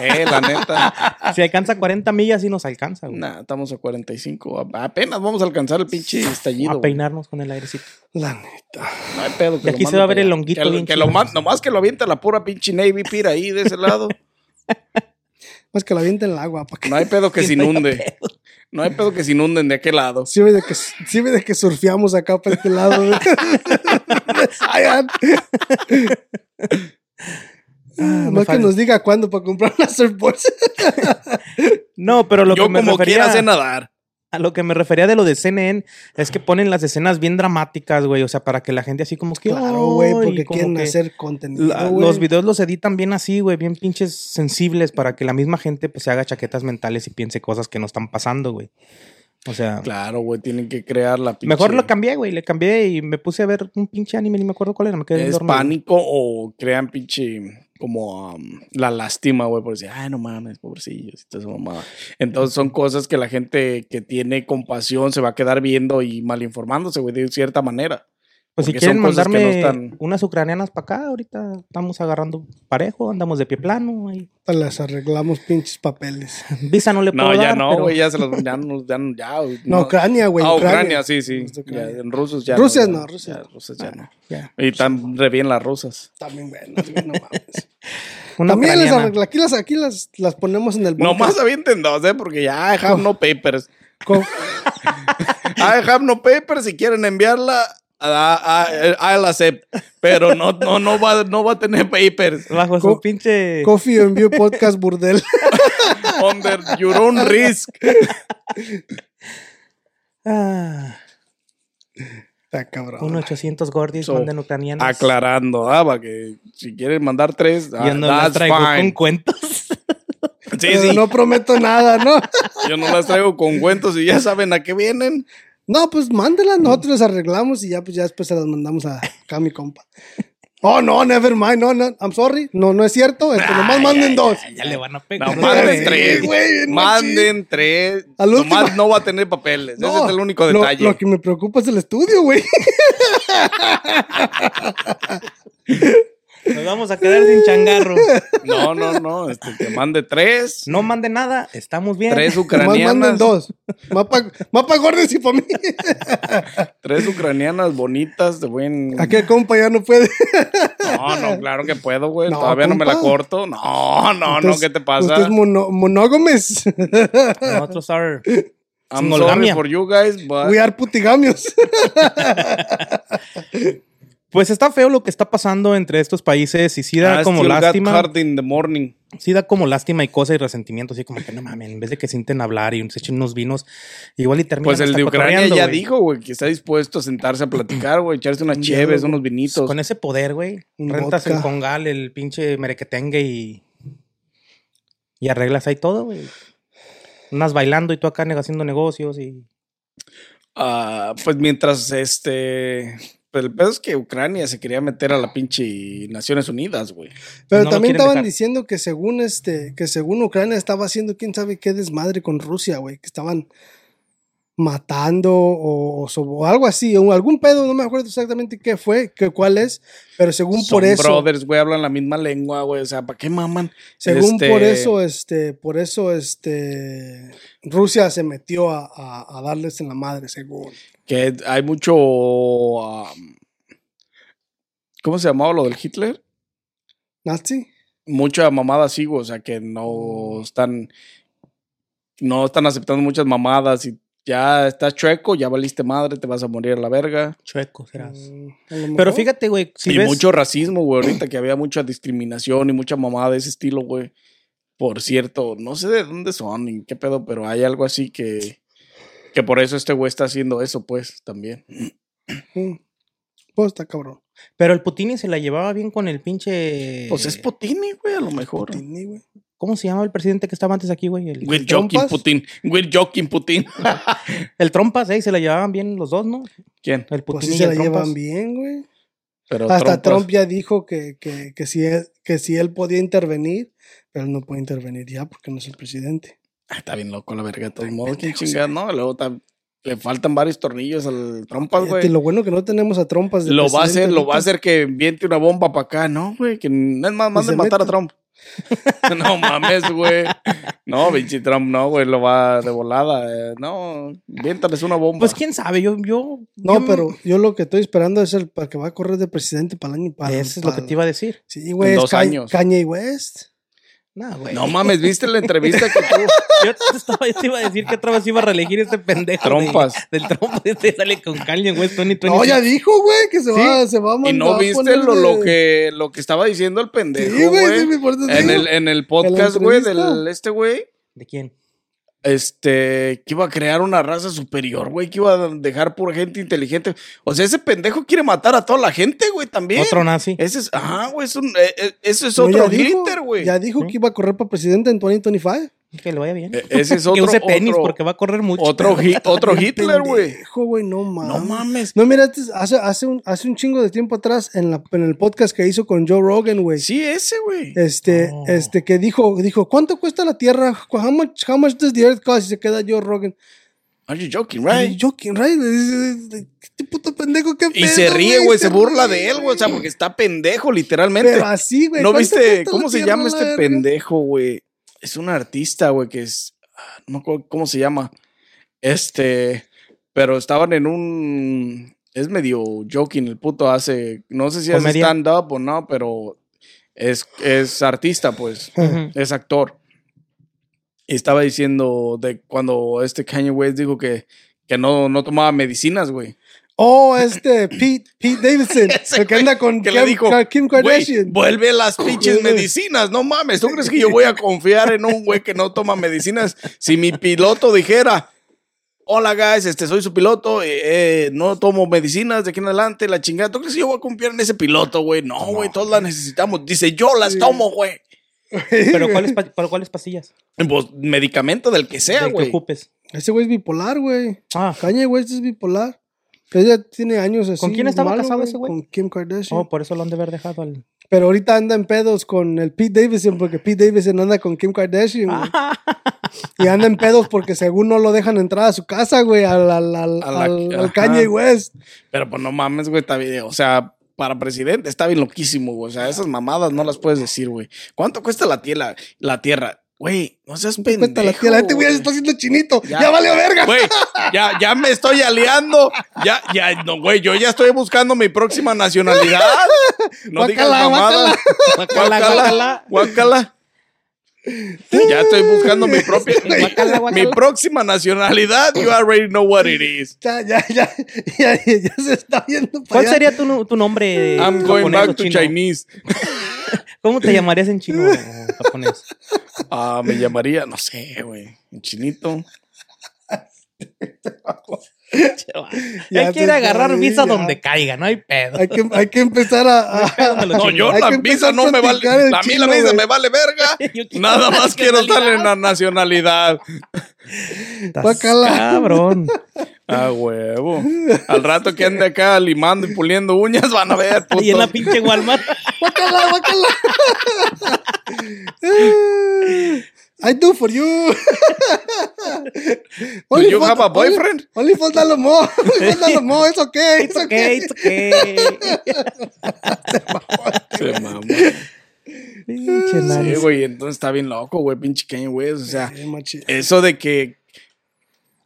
Eh, la neta. Si alcanza 40 millas, sí nos alcanza, güey. Nah, estamos a 45. A- Apenas vamos a alcanzar el pinche estallido. a güey. peinarnos con el airecito. La neta. No hay pedo. que Y lo aquí se mande va a ver para el allá. honguito Que, lo- bien que lo chido. man- nomás que lo avienta la pura pinche Navy Pier ahí de ese lado. Más que la avienta en el agua. pa' que- No hay pedo que se inunde. No hay pedo que se inunden de aquel lado. Sí, güey, de que, de que surfeamos acá para este lado. güey. Ay, ah. Ah, me Más que nos diga cuándo para comprar una surfboards. No, pero lo Yo que me como refería quiera sé nadar. a lo que me refería de lo de CNN es que ponen las escenas bien dramáticas, güey, o sea, para que la gente así como que Claro, güey, porque quieren hacer contenido. la- güey. los videos los editan bien así, güey, bien pinches sensibles para que la misma gente pues se haga chaquetas mentales y piense cosas que no están pasando, güey. O sea, Claro, güey, tienen que crear la pinche. mejor lo cambié, güey, le cambié y me puse a ver un pinche anime, ni me acuerdo cuál era, me quedé bien Es dormido. pánico o crean pinche como um, la lástima, güey, por decir, ay, no mames, pobrecillos, y mamada. Entonces son cosas que la gente que tiene compasión se va a quedar viendo y malinformándose, güey, de cierta manera. Pues si quieren que no mandarme están- unas ucranianas para acá, ahorita estamos agarrando parejo, andamos de pie plano, ahí. Les arreglamos pinches papeles. Visa no le puedo No, ya dar, no, pero- güey, ya se los ya, no- ya, no- ya, güey, No, Ucrania, güey. Ah, Ucrania, sí, sí. Es de Ucrania. Ya, en rusos ya. Rusia no, Rusia ya, no. rusas ya no. Ya. Y están re bien las rusas. También, buenas, güey, no mames. Una También les ucraniana. arregla- aquí, las, aquí las, las ponemos en el bunker. Nomás avienten dos, ¿eh? Porque ya I have no papers. I have no papers. Si quieren enviarla, I'll accept. Pero no, no, no, va, no va a tener papers. Bajo Co- su pinche. Coffee and View Podcast Burdel. Under your own risk. Ah, Está cabrón. un 800 gordis So, manden ucranianas. Aclarando, ah, para que si quieren mandar tres, ah, Yo no las traigo con cuentos. Sí, Pero sí. No prometo nada, ¿no? Yo no las traigo con cuentos y ya saben a qué vienen. No, pues mándelas, nosotros las arreglamos y ya, pues ya después se las mandamos a acá a mi compa. Oh, no, never mind, no, no, I'm sorry. No, no es cierto. Este, nomás manden dos. Ya le van a pegar. No, manden tres. güey, Manden tres. Al último- Nomás no va a tener papeles. Ese es el único lo- detalle. Lo, que me preocupa es el estudio, güey. Nos vamos a quedar sin changarro. No, no, no. Este, que mande tres. No mande nada, estamos bien. Tres ucranianas. manden dos. Mapa, mapa gordes y para mí. Tres ucranianas bonitas de buen. ¿A qué compa ya no puede? No, no, claro que puedo, güey. No, Todavía no me la corto. No, no, no, ¿qué te pasa? Usted es mono, monógames. Nosotros are I'm sorry for you guys, but We are putigamios. Pues está feo lo que está pasando entre estos países y sí da I como lástima. hard in the morning. Sí da como lástima y cosa y resentimiento, así como que no mames, en vez de que sienten hablar y se echen unos vinos, igual y terminan Pues el de Ucrania ya dijo, güey, que está dispuesto a sentarse a platicar, güey, echarse unas Un cheves, unos vinitos. Con ese poder, güey. Rentas vodka. el congal, el pinche merequetengue y. Y arreglas ahí todo, güey. Unas bailando y tú acá haciendo negocios y. Ah, pues mientras este. Pues el pedo es que Ucrania se quería meter a la pinche Naciones Unidas, güey. Pero No también estaban dejar. diciendo que según este, que según Ucrania estaba haciendo quién sabe qué desmadre con Rusia, güey, que estaban matando o, algo así, o algún pedo, no me acuerdo exactamente qué fue, que cuál es, pero según por eso, brothers, güey, hablan la misma lengua, güey. O sea, ¿para qué maman? según Este, por eso, este, por eso, este, Rusia se metió a, a- a darles en la madre, según. Que hay mucho. um, ¿Cómo se llamaba lo del Hitler? ¿Nazi? Mucha mamada así, güey. O sea, que no están. No están aceptando muchas mamadas y ya estás chueco, ya valiste madre, te vas a morir a la verga. Chueco, serás. Mm, Pero fíjate, güey, si y ves. mucho racismo, güey. Ahorita que había mucha discriminación y mucha mamada de ese estilo, güey. Por cierto, no sé de dónde son ni qué pedo, pero hay algo así que. Que por eso este güey está haciendo eso, pues, también. Mm. Pues está cabrón. Pero el Putini se la llevaba bien con el pinche. Pues es Putini, güey, a lo mejor. Putini, güey. ¿Cómo se llama el presidente que estaba antes aquí, güey? El, We're ¿Trompas? joking Putin. We're joking Putin. el Trompas, ¿eh? Se la llevaban bien los dos, ¿no? ¿Quién? El Pues Putini sí y se el la Trompas. llevan bien, güey. Pero Hasta Trump, Trump ya dijo que, que, que, si él, que si él podía intervenir, pero él no puede intervenir ya porque no es el presidente. Ah, está bien loco la verga de todos modos. ¿Quién chingada? No, luego le faltan varios tornillos al Trompas, güey. Lo bueno que no tenemos a trompas de Lo va a hacer, lo va a hacer que enviente una bomba para acá. No, güey, que no es más, manden se matar a. Trump. no mames, güey. No, pinche Trump, no, güey, lo va de volada. eh, no, viéntales una bomba. Pues quién sabe, yo. yo No, yo- pero yo lo que estoy esperando es el para que va a correr de presidente para el año para Eso es lo que te iba a decir. Sí, güey, es dos Ka- años. Kanye West. No, güey. No mames, ¿viste la entrevista que tuvo? Yo te, estaba, yo te iba a decir que otra vez iba a reelegir este pendejo. de- Trompas. del trompa. Este sale con Kanye West, Tony, Tony. No, ya dijo, güey, que se, Sí. va, se va a mandar. Y no a viste lo, lo que, lo que estaba diciendo el pendejo, Sí, güey, sí, güey. en, el, en el podcast, güey, del este güey. ¿De quién? Este, que iba a crear una raza superior, güey, que iba a dejar pura gente inteligente. O sea, ese pendejo quiere matar a toda la gente, güey, también. Otro nazi. Ese es, ajá, güey, es un, eh, eh, ese es No, otro ya dijo- Hitler, güey. Ya dijo ¿Sí? que iba a correr para presidente en 2025. Que le vaya bien. Eh, Ese es que otro, use tenis otro, porque va a correr mucho. otro, Hi- otro Bien Hitler, güey. pendejo, güey, no mames. No mames. No, mira, este- hace, hace, un, hace un chingo de tiempo atrás en, la, en el podcast que hizo con Joe Rogan, güey. Sí, ese, güey. Este, Oh. este, que dijo, dijo, ¿cuánto cuesta la tierra? How much, how much does the earth cost? Y se queda Joe Rogan. Are you joking, right? joking, right? Este puto pendejo, qué Y se ríe, güey, se burla de él, güey. O sea, porque está pendejo, literalmente. Pero así, güey. ¿No ¿cuánto viste cómo se llama la este verga? pendejo, güey? Es un artista, güey, que es. ah, No me acuerdo cómo se llama. Este. Pero estaban en un. Es medio joking el puto hace. No sé si hace Comedia. stand-up o no, pero. Es, es artista, pues. Es actor. Y estaba diciendo de cuando este Kanye West dijo que, que no, no tomaba medicinas, güey. Oh, este, Pete, Pete Davidson. El que anda con que Kim, le dijo, Kim Güey, Kardashian. vuelve las pinches Güey. medicinas, no mames. ¿Tú crees que yo voy a confiar en un güey que no toma medicinas? Si mi piloto dijera, hola guys, este soy su piloto, eh, eh, no tomo medicinas de aquí en adelante, la chingada. ¿Tú crees que yo voy a confiar en ese piloto, güey? No, güey, todos las necesitamos. Dice, yo las Sí. tomo, güey. Pero ¿cuáles, ¿cuáles pastillas? Pues medicamento del que sea, güey. ocupes. Ese güey es bipolar, güey. Ah, Kanye West es bipolar. Ya tiene años así. ¿Con quién estaba malo, casado ese güey? Con Kim Kardashian. oh, por eso lo han de haber dejado al. Pero ahorita anda en pedos con el Pete Davidson porque Pete Davidson anda con Kim Kardashian. güey. y anda en pedos porque según no lo dejan entrar a su casa, güey, al, al, al, al-. Kanye West. Pero pues no mames, güey, está bien. O sea, para presidente está bien loquísimo, güey. O sea, esas mamadas no las puedes decir, güey. ¿Cuánto cuesta la tierra? La tierra. Güey, no seas pendejo. Cuenta la tía, la gente güey, se güey. está haciendo chinito. Ya, Ya. vale verga. Güey, ya, ya me estoy aliando. Ya, ya, no, güey, yo ya estoy buscando mi próxima nacionalidad. No digas Guácala, mamadas. Guácala. Guácala, guácala. Ya estoy buscando mi propia. Guácala. Mi próxima nacionalidad. You already know what it is. Ya, ya, ya, ya, ya se está viendo para ¿Cuál allá. sería tu, tu nombre? I'm going back to chino? Chinese. ¿Cómo te llamarías en chino o japonés? Ah, me llamaría, no sé, güey. Un chinito. Ya Él te quiere agarrar visa ya. donde caiga, no hay pedo. Hay que, hay que empezar a... a- No, yo Hay la que visa no a me vale. A mí la visa me vale verga. Nada más quiero estar nacionalidad. en la nacionalidad. Estás Guácala. Ah, huevo. Al rato que ande acá limando y puliendo uñas, van a ver, puto. Y en la pinche Walmart. Guácala, guácala. I do for you. Do you have a boyfriend? Only, only for Dalo Mo. Only for Dalo Mo. It's okay. It's It's okay, okay. it's okay. Se mamó. Pinche Sí, güey, entonces está bien loco, güey, pinche Kanye West. O sea, eso de que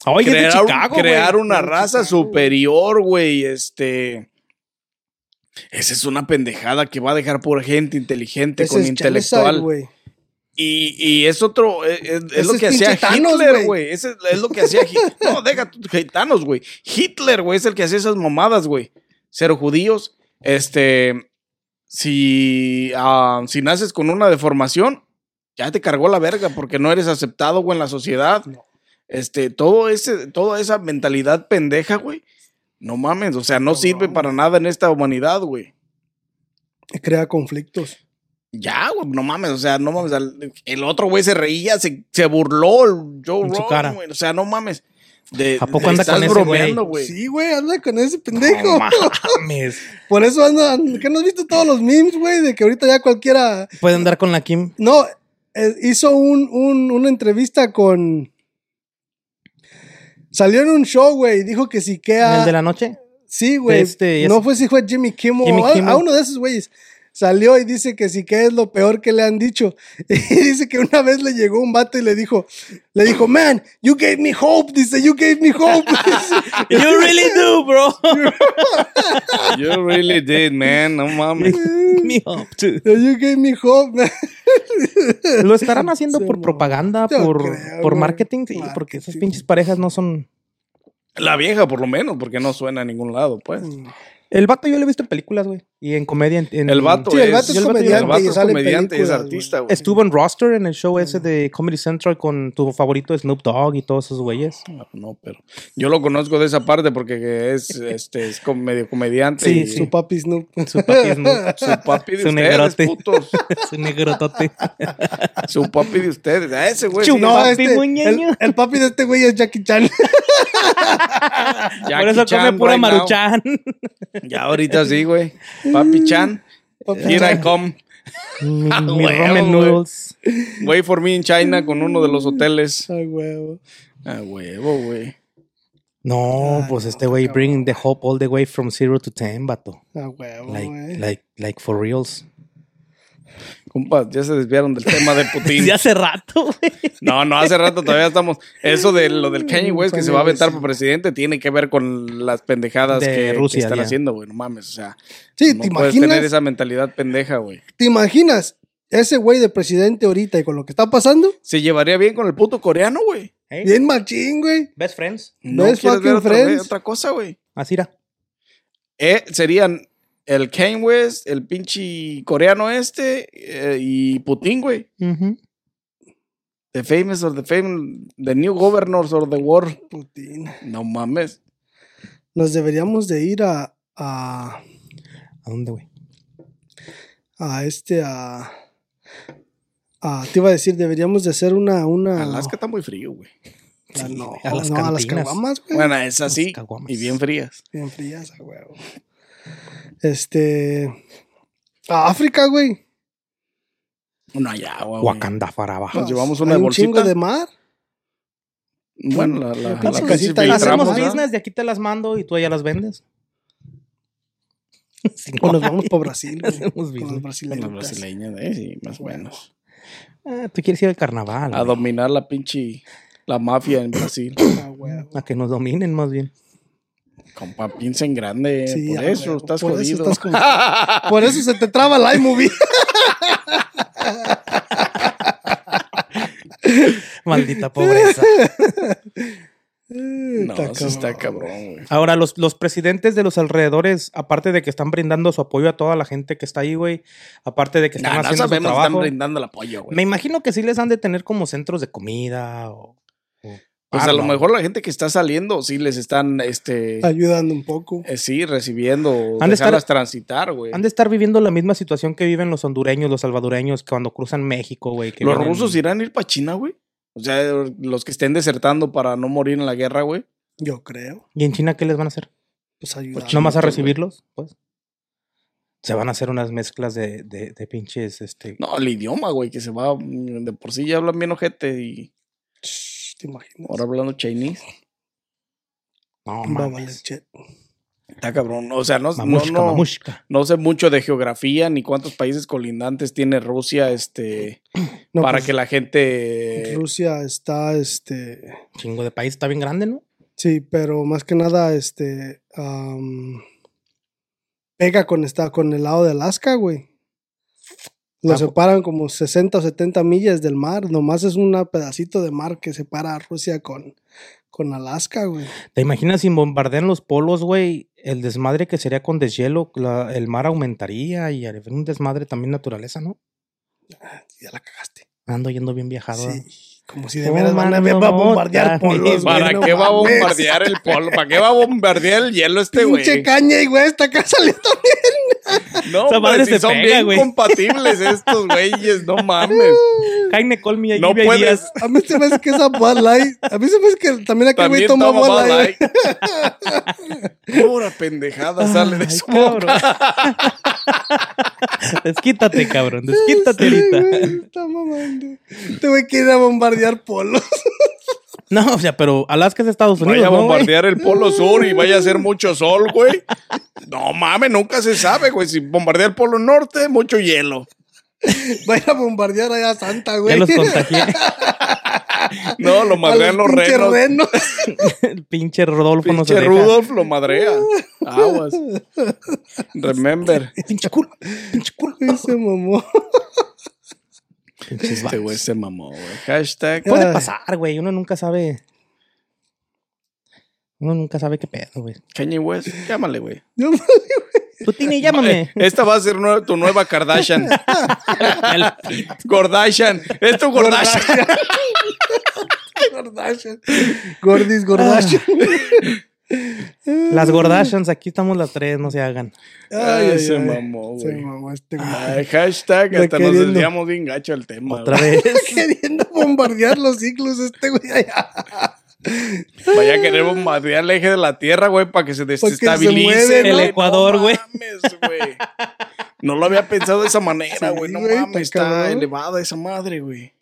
Oye, es de crear, Chicago, crear una De raza Chicago, superior, güey, este... Esa es una pendejada que va a dejar por gente inteligente, Ese con es intelectual. Y, y es otro, es, es- es lo que hacía Thanos, Hitler, güey. es, es lo que hacía Hitler. No, deja tus gitanos, güey. Hitler, güey, es el que hacía esas mamadas, güey. Cero judíos. Este, si, ah, si naces con una deformación, ya te cargó la verga porque no eres aceptado, güey, en la sociedad. No. Este, todo ese, toda esa mentalidad pendeja, güey. No mames, o sea, no No sirve para nada en esta humanidad, güey. Crea conflictos. Ya, güey, no mames, o sea, no mames. El otro güey se reía, se, se burló, Joe En su Rogan, cara. güey, O sea, no mames. De, ¿A poco de- anda estás con ese bromeando, güey? güey. Sí, güey, anda con ese pendejo. No mames. Por eso anda. ¿Qué no has visto todos los memes, güey? De que ahorita ya cualquiera. Puede andar con la Kim. No, eh, hizo un, un- una entrevista con. Salió en un show, güey, y dijo que si que ¿El de la noche? Sí, güey. Este, no fue si fue Jimmy Kimmel Jimmy a uno de esos güeyes. Salió y dice que sí que es lo peor que le han dicho. Y dice que una vez le llegó un vato y le dijo, le dijo, man, you gave me hope. Dice, you gave me hope. You really do, bro. You really did, man. No mames. Me up too. you gave me hope, man. Lo estarán haciendo Sí, por no. propaganda, Yo por, creo, por marketing, sí, porque esas pinches parejas no son. La vieja, por lo menos, porque no suena a ningún lado, pues. El vato yo lo he visto en películas, güey. Y en comedia. en- en- El vato Sí, el es, vato es el comediante vato y es comediante y es artista, güey. Estuvo en roster en el show ese de Comedy Central con tu favorito Snoop Dogg y todos esos güeyes. No, no, pero yo lo conozco de esa parte porque es, este, es com- medio comediante. Sí, y Su papi Snoop. Su papi Snoop. Su papi de Su ustedes, negrote. putos. Su negrotote. Su papi de ustedes. A ese güey. No, papi este, muñeño. el, el papi de este güey es Jackie Chan. Jackie Por eso come Chan pura right maruchan. Ya ahorita sí, güey. Papi Chan. Papi Here I come. mi Ah, mi huevo, ramen güey. noodles. Wait for me in China con uno de los hoteles. Ay, huevo. A huevo, güey. No, Ay, pues no, este güey bring the hope all the way from zero to ten, vato. A huevo, Like, güey. like, like for reals. Compa, ya se desviaron del tema de Putin. Desde hace rato, güey. No, no, hace rato todavía estamos. Eso de lo del Kanye West que se va a aventar por presidente tiene que ver con las pendejadas De que, que Rusia, están ya. haciendo, güey. No mames, o sea. Sí, no ¿te puedes imaginas? tener esa mentalidad pendeja, güey. ¿Te imaginas ese güey de presidente ahorita y con lo que está pasando? Se llevaría bien con el puto coreano, güey. Hey, Bien machín, güey. Best friends. No Best quieres ver fucking otra, friends. otra cosa, güey. Así era. Eh, serían el Kanye West, el pinche coreano este eh, y Putin, güey. The famous or the famous, the new governors of the world. Putin. No mames. Nos deberíamos de ir a, a, ¿A dónde, güey? a este, a, a- te iba a decir, deberíamos de hacer una, una, Alaska está muy frío, güey. Ah, no, a las no, a las cantinas. caguamas, güey. Bueno, es así. Y bien frías. Bien frías, a huevo. Este, a África, güey. No hay agua, güey. Wakanda para abajo. Nos llevamos Hay una un bolsita. chingo de mar. Bueno, la, la, Pinche la pinche. Hacemos business, de aquí te las mando y tú allá las vendes. Sí, O nos vamos para Brasil, güey. Hacemos Con los business. Con brasileños. los brasileños, eh, sí, más o menos. Ah, tú quieres ir al carnaval. A güey. dominar la pinche, la mafia en Brasil. A huevo. A que nos dominen más bien. Compa, piensa en grande. Sí, por eso estás por eso jodido. estás Por eso se te traba el iMovie. Maldita pobreza. No, eso está cabrón, güey. Ahora, los, los presidentes de los alrededores, aparte de que están brindando su apoyo a toda la gente que está ahí, güey, aparte de que están Nah, no haciendo su sabemos, están trabajo, brindando el apoyo, güey. me imagino que sí les han de tener como centros de comida o... o Pues a lo mejor la gente que está saliendo sí les están, este, Ayudando un poco. eh, sí, recibiendo, Han de estar- transitar, güey. Han de estar viviendo la misma situación que viven los hondureños, los salvadoreños cuando cruzan México, güey. Los vienen- rusos irán a ir para China, güey. O sea, los que estén desertando para no morir en la guerra, güey. Yo creo. ¿Y en China qué les van a hacer? Pues ayudando. ¿Nomás a güey. recibirlos? Pues. Se van a hacer unas mezclas de, de, de pinches, este... No, el idioma, güey, que se va, mm, de por sí ya hablan bien ojete y Shh, ¿Te imaginas? ahora hablando chinese. No, mames. Está cabrón. O sea, no, no, Mamushka, no, mamushka. no sé mucho de geografía ni cuántos países colindantes tiene Rusia, este, No, para pues, que la gente... Rusia está, este. Chingo de país, está bien grande, ¿no? Sí, pero más que nada, este. pega con, esta, con el lado de Alaska, güey. Lo Ah, separan como 60 o 70 millas del mar. Nomás es un pedacito de mar que separa a Rusia con, con Alaska, güey. ¿Te imaginas si bombardean los polos, güey? El desmadre que sería con deshielo, la- el mar aumentaría y haría un desmadre también naturaleza, ¿no? Ya la cagaste. Ando yendo bien viajado. ¿eh? Sí. Como si de veras van a, Tomando va a bombardear polos, güey. ¿Para no qué va a bombardear el polo? ¿Para qué va a bombardear el hielo este, güey? Pinche caña y güey, está acá saliendo. No, Esa madre si se son pega, bien güey. compatibles estos güeyes, no mames. Jaime Colmi y No Lluvia puedes. Díaz. A mí se me hace que esa Bud Light. A mí se me hace que también aquel güey toma Bud Light. Pura pendejada sale de su cabrón. boca. Desquítate, cabrón. Desquítate Sí, ahorita. Está mamando. Este güey quiere ir a bombardear polos. No, o sea, pero Alaska es Estados Unidos, Vaya a ¿no, bombardear el polo sur y vaya a hacer mucho sol, güey. No mames, nunca se sabe, güey. Si bombardea el polo norte, mucho hielo. Va a bombardear allá a Santa, güey. Ya los contagié. No, lo madrean los pinches renos. renos. El pinche Rodolfo no se Pinche deja. Rudolf lo madrea. Aguas. Remember. Pinche culo. Pinche culo. Güey, se mamó. Este güey se mamó, güey. Hashtag. Puede pasar, güey. Uno nunca sabe. Uno nunca sabe qué pedo, güey. Kanye West, llámale, güey. No, Tú, Tini, llámame. Eh, Esta va a ser tu nueva Kardashian. Gordashian. Es tu Gordashian. Gordashian. Gordis, Gordashian. Las Gordashans, aquí estamos las tres, no se hagan. Ay, ay, se ay. mamó, Se güey. mamó este güey. Ay, hashtag, hasta nos queriendo. desviamos bien gacho el tema. Otra güey. vez. Queriendo bombardear los ciclos este güey allá. Vaya a querer bombardear el eje de la Tierra, güey, para que se se desestabilice. mueve. ¿no? El Ecuador, güey. No mames, güey. No lo había pensado de esa manera, Sí, güey. no güey, mames, está está cabrón. elevada esa madre, güey.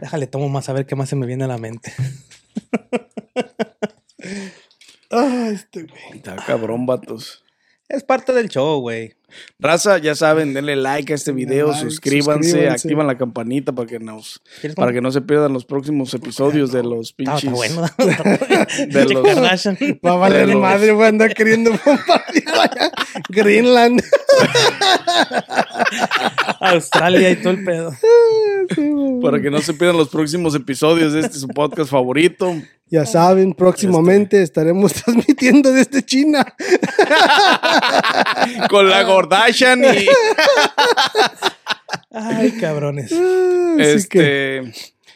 Déjale, tomo más a ver qué más se me viene a la mente. Ah, este güey. Está cabrón, vatos. Es parte del show, güey. Raza, ya saben, denle like a este video, like, suscríbanse, suscríbanse. activan la campanita para que nos ¿Quieres para que no se pierdan los próximos episodios de los pinches está bueno. de los- Kardashian. Va a valer madre, güey, anda queriendo bombardear. Greenland. Australia y todo el pedo. para que no se pierdan los próximos episodios de este su podcast favorito. Ya saben, próximamente estaremos transmitiendo desde China. Con la Gordashan y Ay, cabrones. Así que, este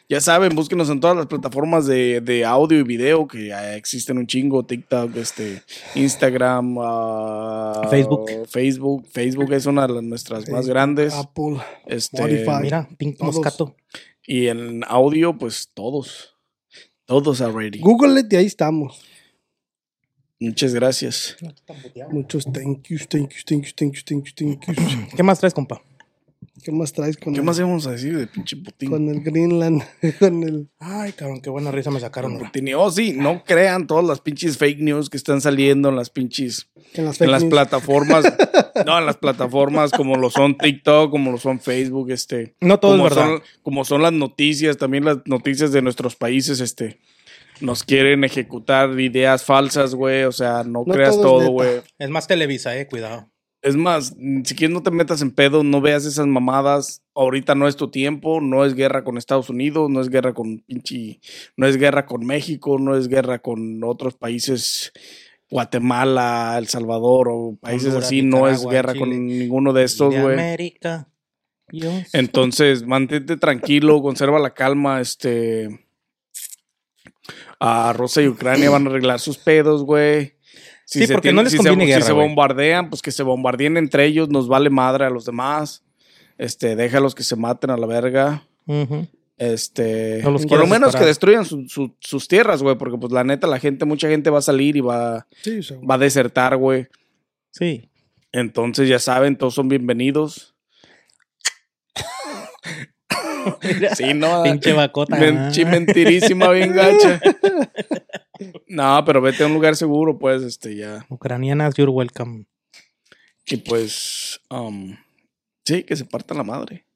ya saben, búsquenos en todas las plataformas de, de audio y video que existen un chingo, TikTok, este, Instagram, ah, Facebook. Facebook, Facebook es una de las nuestras más grandes. Apple. Este, Spotify. Mira, Pink Todos. Moscato. y en audio, pues todos. Todos already. Google it y ahí estamos. Muchas gracias. Muchos thank yous, thank yous, thank yous, thank yous, thank yous, thank yous. ¿Qué más traes, compa? ¿Qué más traes con, ¿Qué el, más íbamos a decir de pinche Putin? con el Greenland? Con el... Ay, cabrón, qué buena risa me sacaron. Putin. Oh, sí, no crean todas las pinches fake news que están saliendo en las pinches En las, en fake las news. plataformas, no, en las plataformas como lo son TikTok, como lo son Facebook, este, No todo como es verdad. son, como son las noticias, también las noticias de nuestros países, este, nos quieren ejecutar ideas falsas, güey, o sea, no, No creas todo güey. Es más Televisa, eh, cuidado. Es más, si quieres no te metas en pedo, no veas esas mamadas. Ahorita no es tu tiempo, no es guerra con Estados Unidos, no es guerra con pinche, no es guerra con México, no es guerra con otros países, Guatemala, El Salvador o países Honduras, así, no es guerra Chile. con ninguno de estos, güey. América. Soy- Entonces, mantente tranquilo, conserva la calma, este. A Rusia y Ucrania van a arreglar sus pedos, güey. Sí, se porque no les si conviene se, guerra, Si se güey. bombardean, pues que se bombardeen entre ellos, nos vale madre a los demás. Este, déjalos que se maten a la verga. Este, No por lo menos que destruyan su- su- sus tierras, güey, porque pues la neta la gente, mucha gente va a salir y va, Sí, va a desertar, güey. Sí. Entonces ya saben, todos son bienvenidos. Sí, no. Pinche bacota. Pinche mentirísima, bien gacha. No, pero vete a un lugar seguro, pues, este, ya. Ucranianas, you're welcome. Y pues, um, sí, que se parta la madre.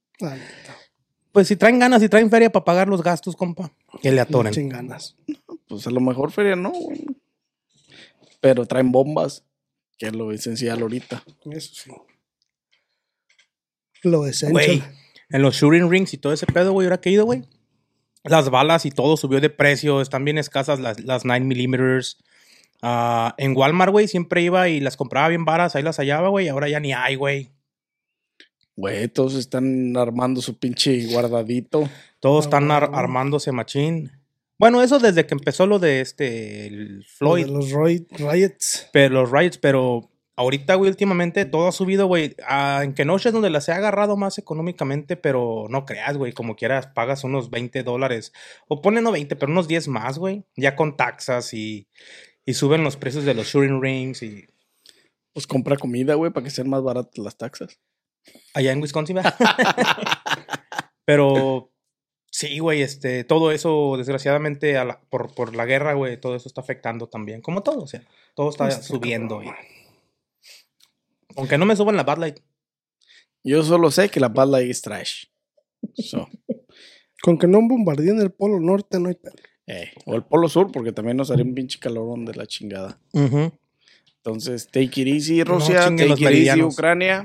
Pues si traen ganas y traen feria para pagar los gastos, compa, que le atoren. Sin ganas. Pues a lo mejor feria no, güey. Pero traen bombas, que es lo esencial ahorita. Eso sí. Lo essential. Güey, en los shooting rings y todo ese pedo, güey, ahora que he ido, güey. Las balas y todo subió de precio, están bien escasas las, las 9 milímetros. Ah, en Walmart, güey, siempre iba y las compraba bien varas, ahí las hallaba, güey, ahora ya ni hay, güey. Güey, todos están armando su pinche guardadito. Todos Ah, están ar- armándose machín. Bueno, eso desde que empezó lo de este, el Lo Floyd. de Los Roy- riots. Pero los riots, pero ahorita, güey, últimamente todo ha subido, güey. En Kenosha es donde las he agarrado más económicamente, pero no creas, güey, como quieras, pagas unos 20 dólares. O ponen no 20, pero unos 10 más, güey. Ya con taxas y, y suben los precios de los shooting rings y Pues compra comida, güey, para que sean más baratas las taxas. allá en Wisconsin, ¿verdad? pero sí, güey, este, todo eso, desgraciadamente, a la- por, por la guerra, güey, todo eso está afectando también, como todo, o sea, todo está Está subiendo. cabrón. Aunque no me suban la Bad Light. Yo solo sé que la Bad Light es trash. So, Con que no bombardeen el polo norte, no hay pedo. eh, O el Polo Sur, porque también nos haría un pinche calorón de la chingada. Entonces, take it easy, Rusia, los take it easy. Ucrania.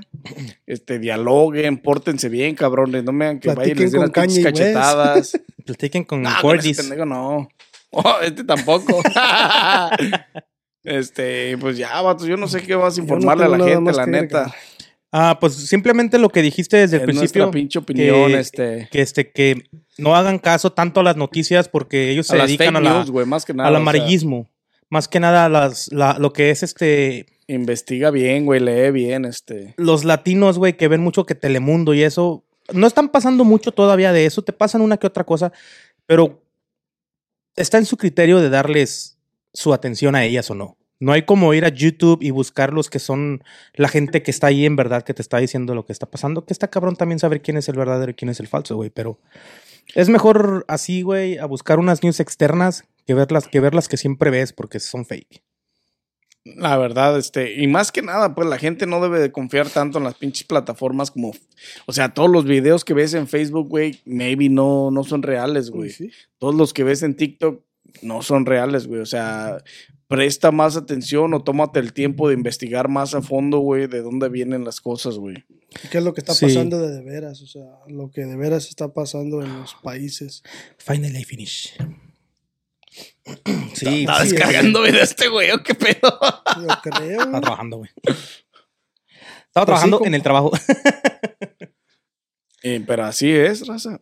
Este, dialoguen, pórtense bien, cabrones. No me hagan que vayan y les den West. cachetadas. Platiquen con No, con ese Cordis. pendejo no. Oh, este tampoco. Este, pues ya, vatos, yo no sé qué vas a no informarle a la gente, la neta. Ah, pues simplemente lo que dijiste desde el principio. nuestra pinche opinión, que- este. Que, este, que no hagan caso tanto a las noticias porque ellos A se las dedican fake a la- news, más que nada. al o sea, amarillismo. Más que nada las, la- lo que es este investiga bien, güey, lee bien, este. los latinos, güey, que ven mucho que Telemundo y eso. No están pasando mucho todavía de eso, te pasan una que otra cosa, pero está en su criterio de darles su atención a ellas o no. No hay como ir a YouTube y buscar los que son la gente que está ahí en verdad, que te está diciendo lo que está pasando. Que está cabrón también saber quién es el verdadero y quién es el falso, güey. Pero es mejor así, güey, a buscar unas news externas que verlas que, verlas que siempre ves porque son fake. La verdad, este, y más que nada, pues la gente no debe de confiar tanto en las pinches plataformas como, o sea, todos los videos que ves en Facebook, güey, maybe no, no son reales, güey. Sí. Todos los que ves en TikTok no son reales, güey. O sea, presta más atención o tómate el tiempo de investigar más a fondo, güey, de dónde vienen las cosas, güey. ¿Qué es lo que está Sí. pasando de, de veras? O sea, lo que de veras está pasando en los países. Finally I finish. Sí, Está sí, descargando video este güey, ¿o qué pedo? Yo creo. Estaba trabajando, güey. Estaba trabajando Pues sí, en el trabajo. Eh, pero así es, raza.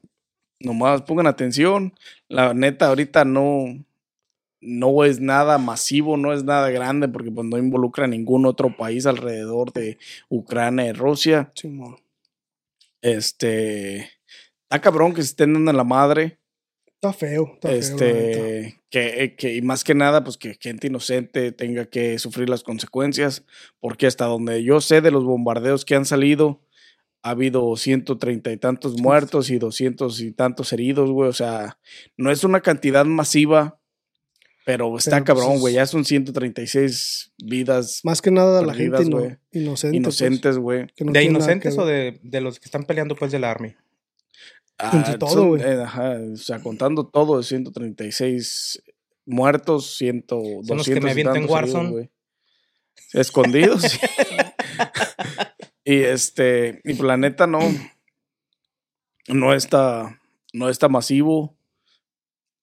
Nomás pongan atención. La neta, ahorita no, no es nada masivo, no es nada grande, porque pues no involucra a ningún otro país alrededor de Ucrania y Rusia. Simón. Este. Está cabrón que se estén dando en la madre. Está feo. Está feo, este. que, que, y más que nada, pues que gente inocente tenga que sufrir las consecuencias. Porque hasta donde yo sé de los bombardeos que han salido, ha habido ciento treinta y tantos muertos y doscientos y tantos heridos, güey. O sea, no es una cantidad masiva, pero está Pero, pues, cabrón, es- güey. Ya son 136 vidas Más que nada la perdidas, gente ino- güey. inocente. pues, inocentes, güey. no ¿De inocentes que o de, de los que están peleando pues del Army? Entre Ah, todo, son, güey. eh, ajá, o sea, contando todo, 136 muertos, 100, Son los que me 200 y avientan tantos heridos, Warzone. güey. Escondidos. Y este, y pues la neta no, no está, no está masivo.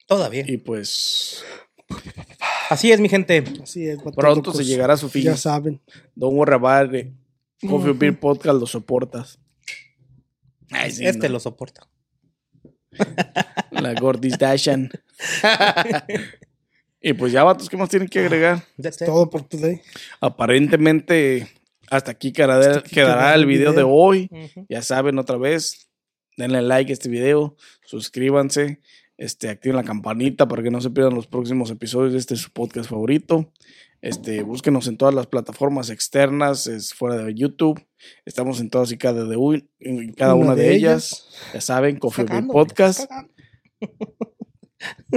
Todavía. Y pues Así es, mi gente. Así es, pronto se llegará a su fin. Ya saben. Don't worry about it. Coffee. Beer Podcast lo soportas. Ay, sí, este no. lo soporta. La Gordis Dashan. y pues ya, vatos, ¿qué más tienen que agregar? That's. Todo por today. Aparentemente, hasta aquí quedará, Hasta aquí quedará quedará el video, de hoy. Ya saben, otra vez, denle like a este video, suscríbanse, este, activen la campanita para que no se pierdan los próximos episodios de este su podcast favorito. Este, búsquenos en todas las plataformas externas, es fuera de YouTube. Estamos en todas y cada, de en cada una, de, ellas. Ya saben, Coffee Podcast.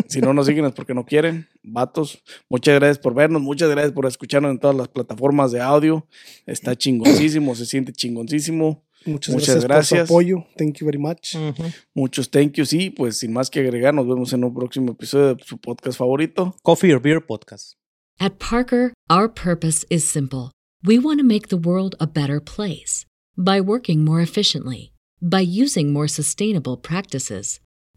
Si no nos siguen es porque no quieren. Vatos, muchas gracias por vernos, muchas gracias por escucharnos en todas las plataformas de audio. Está chingoncísimo, se siente chingoncísimo. Muchas, Muchas gracias, por gracias. su apoyo. Thank you very much. Muchos thank yous y pues sin más que agregar, nos vemos en un próximo episodio de su podcast favorito. Coffee or Beer Podcast. At Parker, our purpose is simple. We want to make the world a better place by working more efficiently, by using more sustainable practices,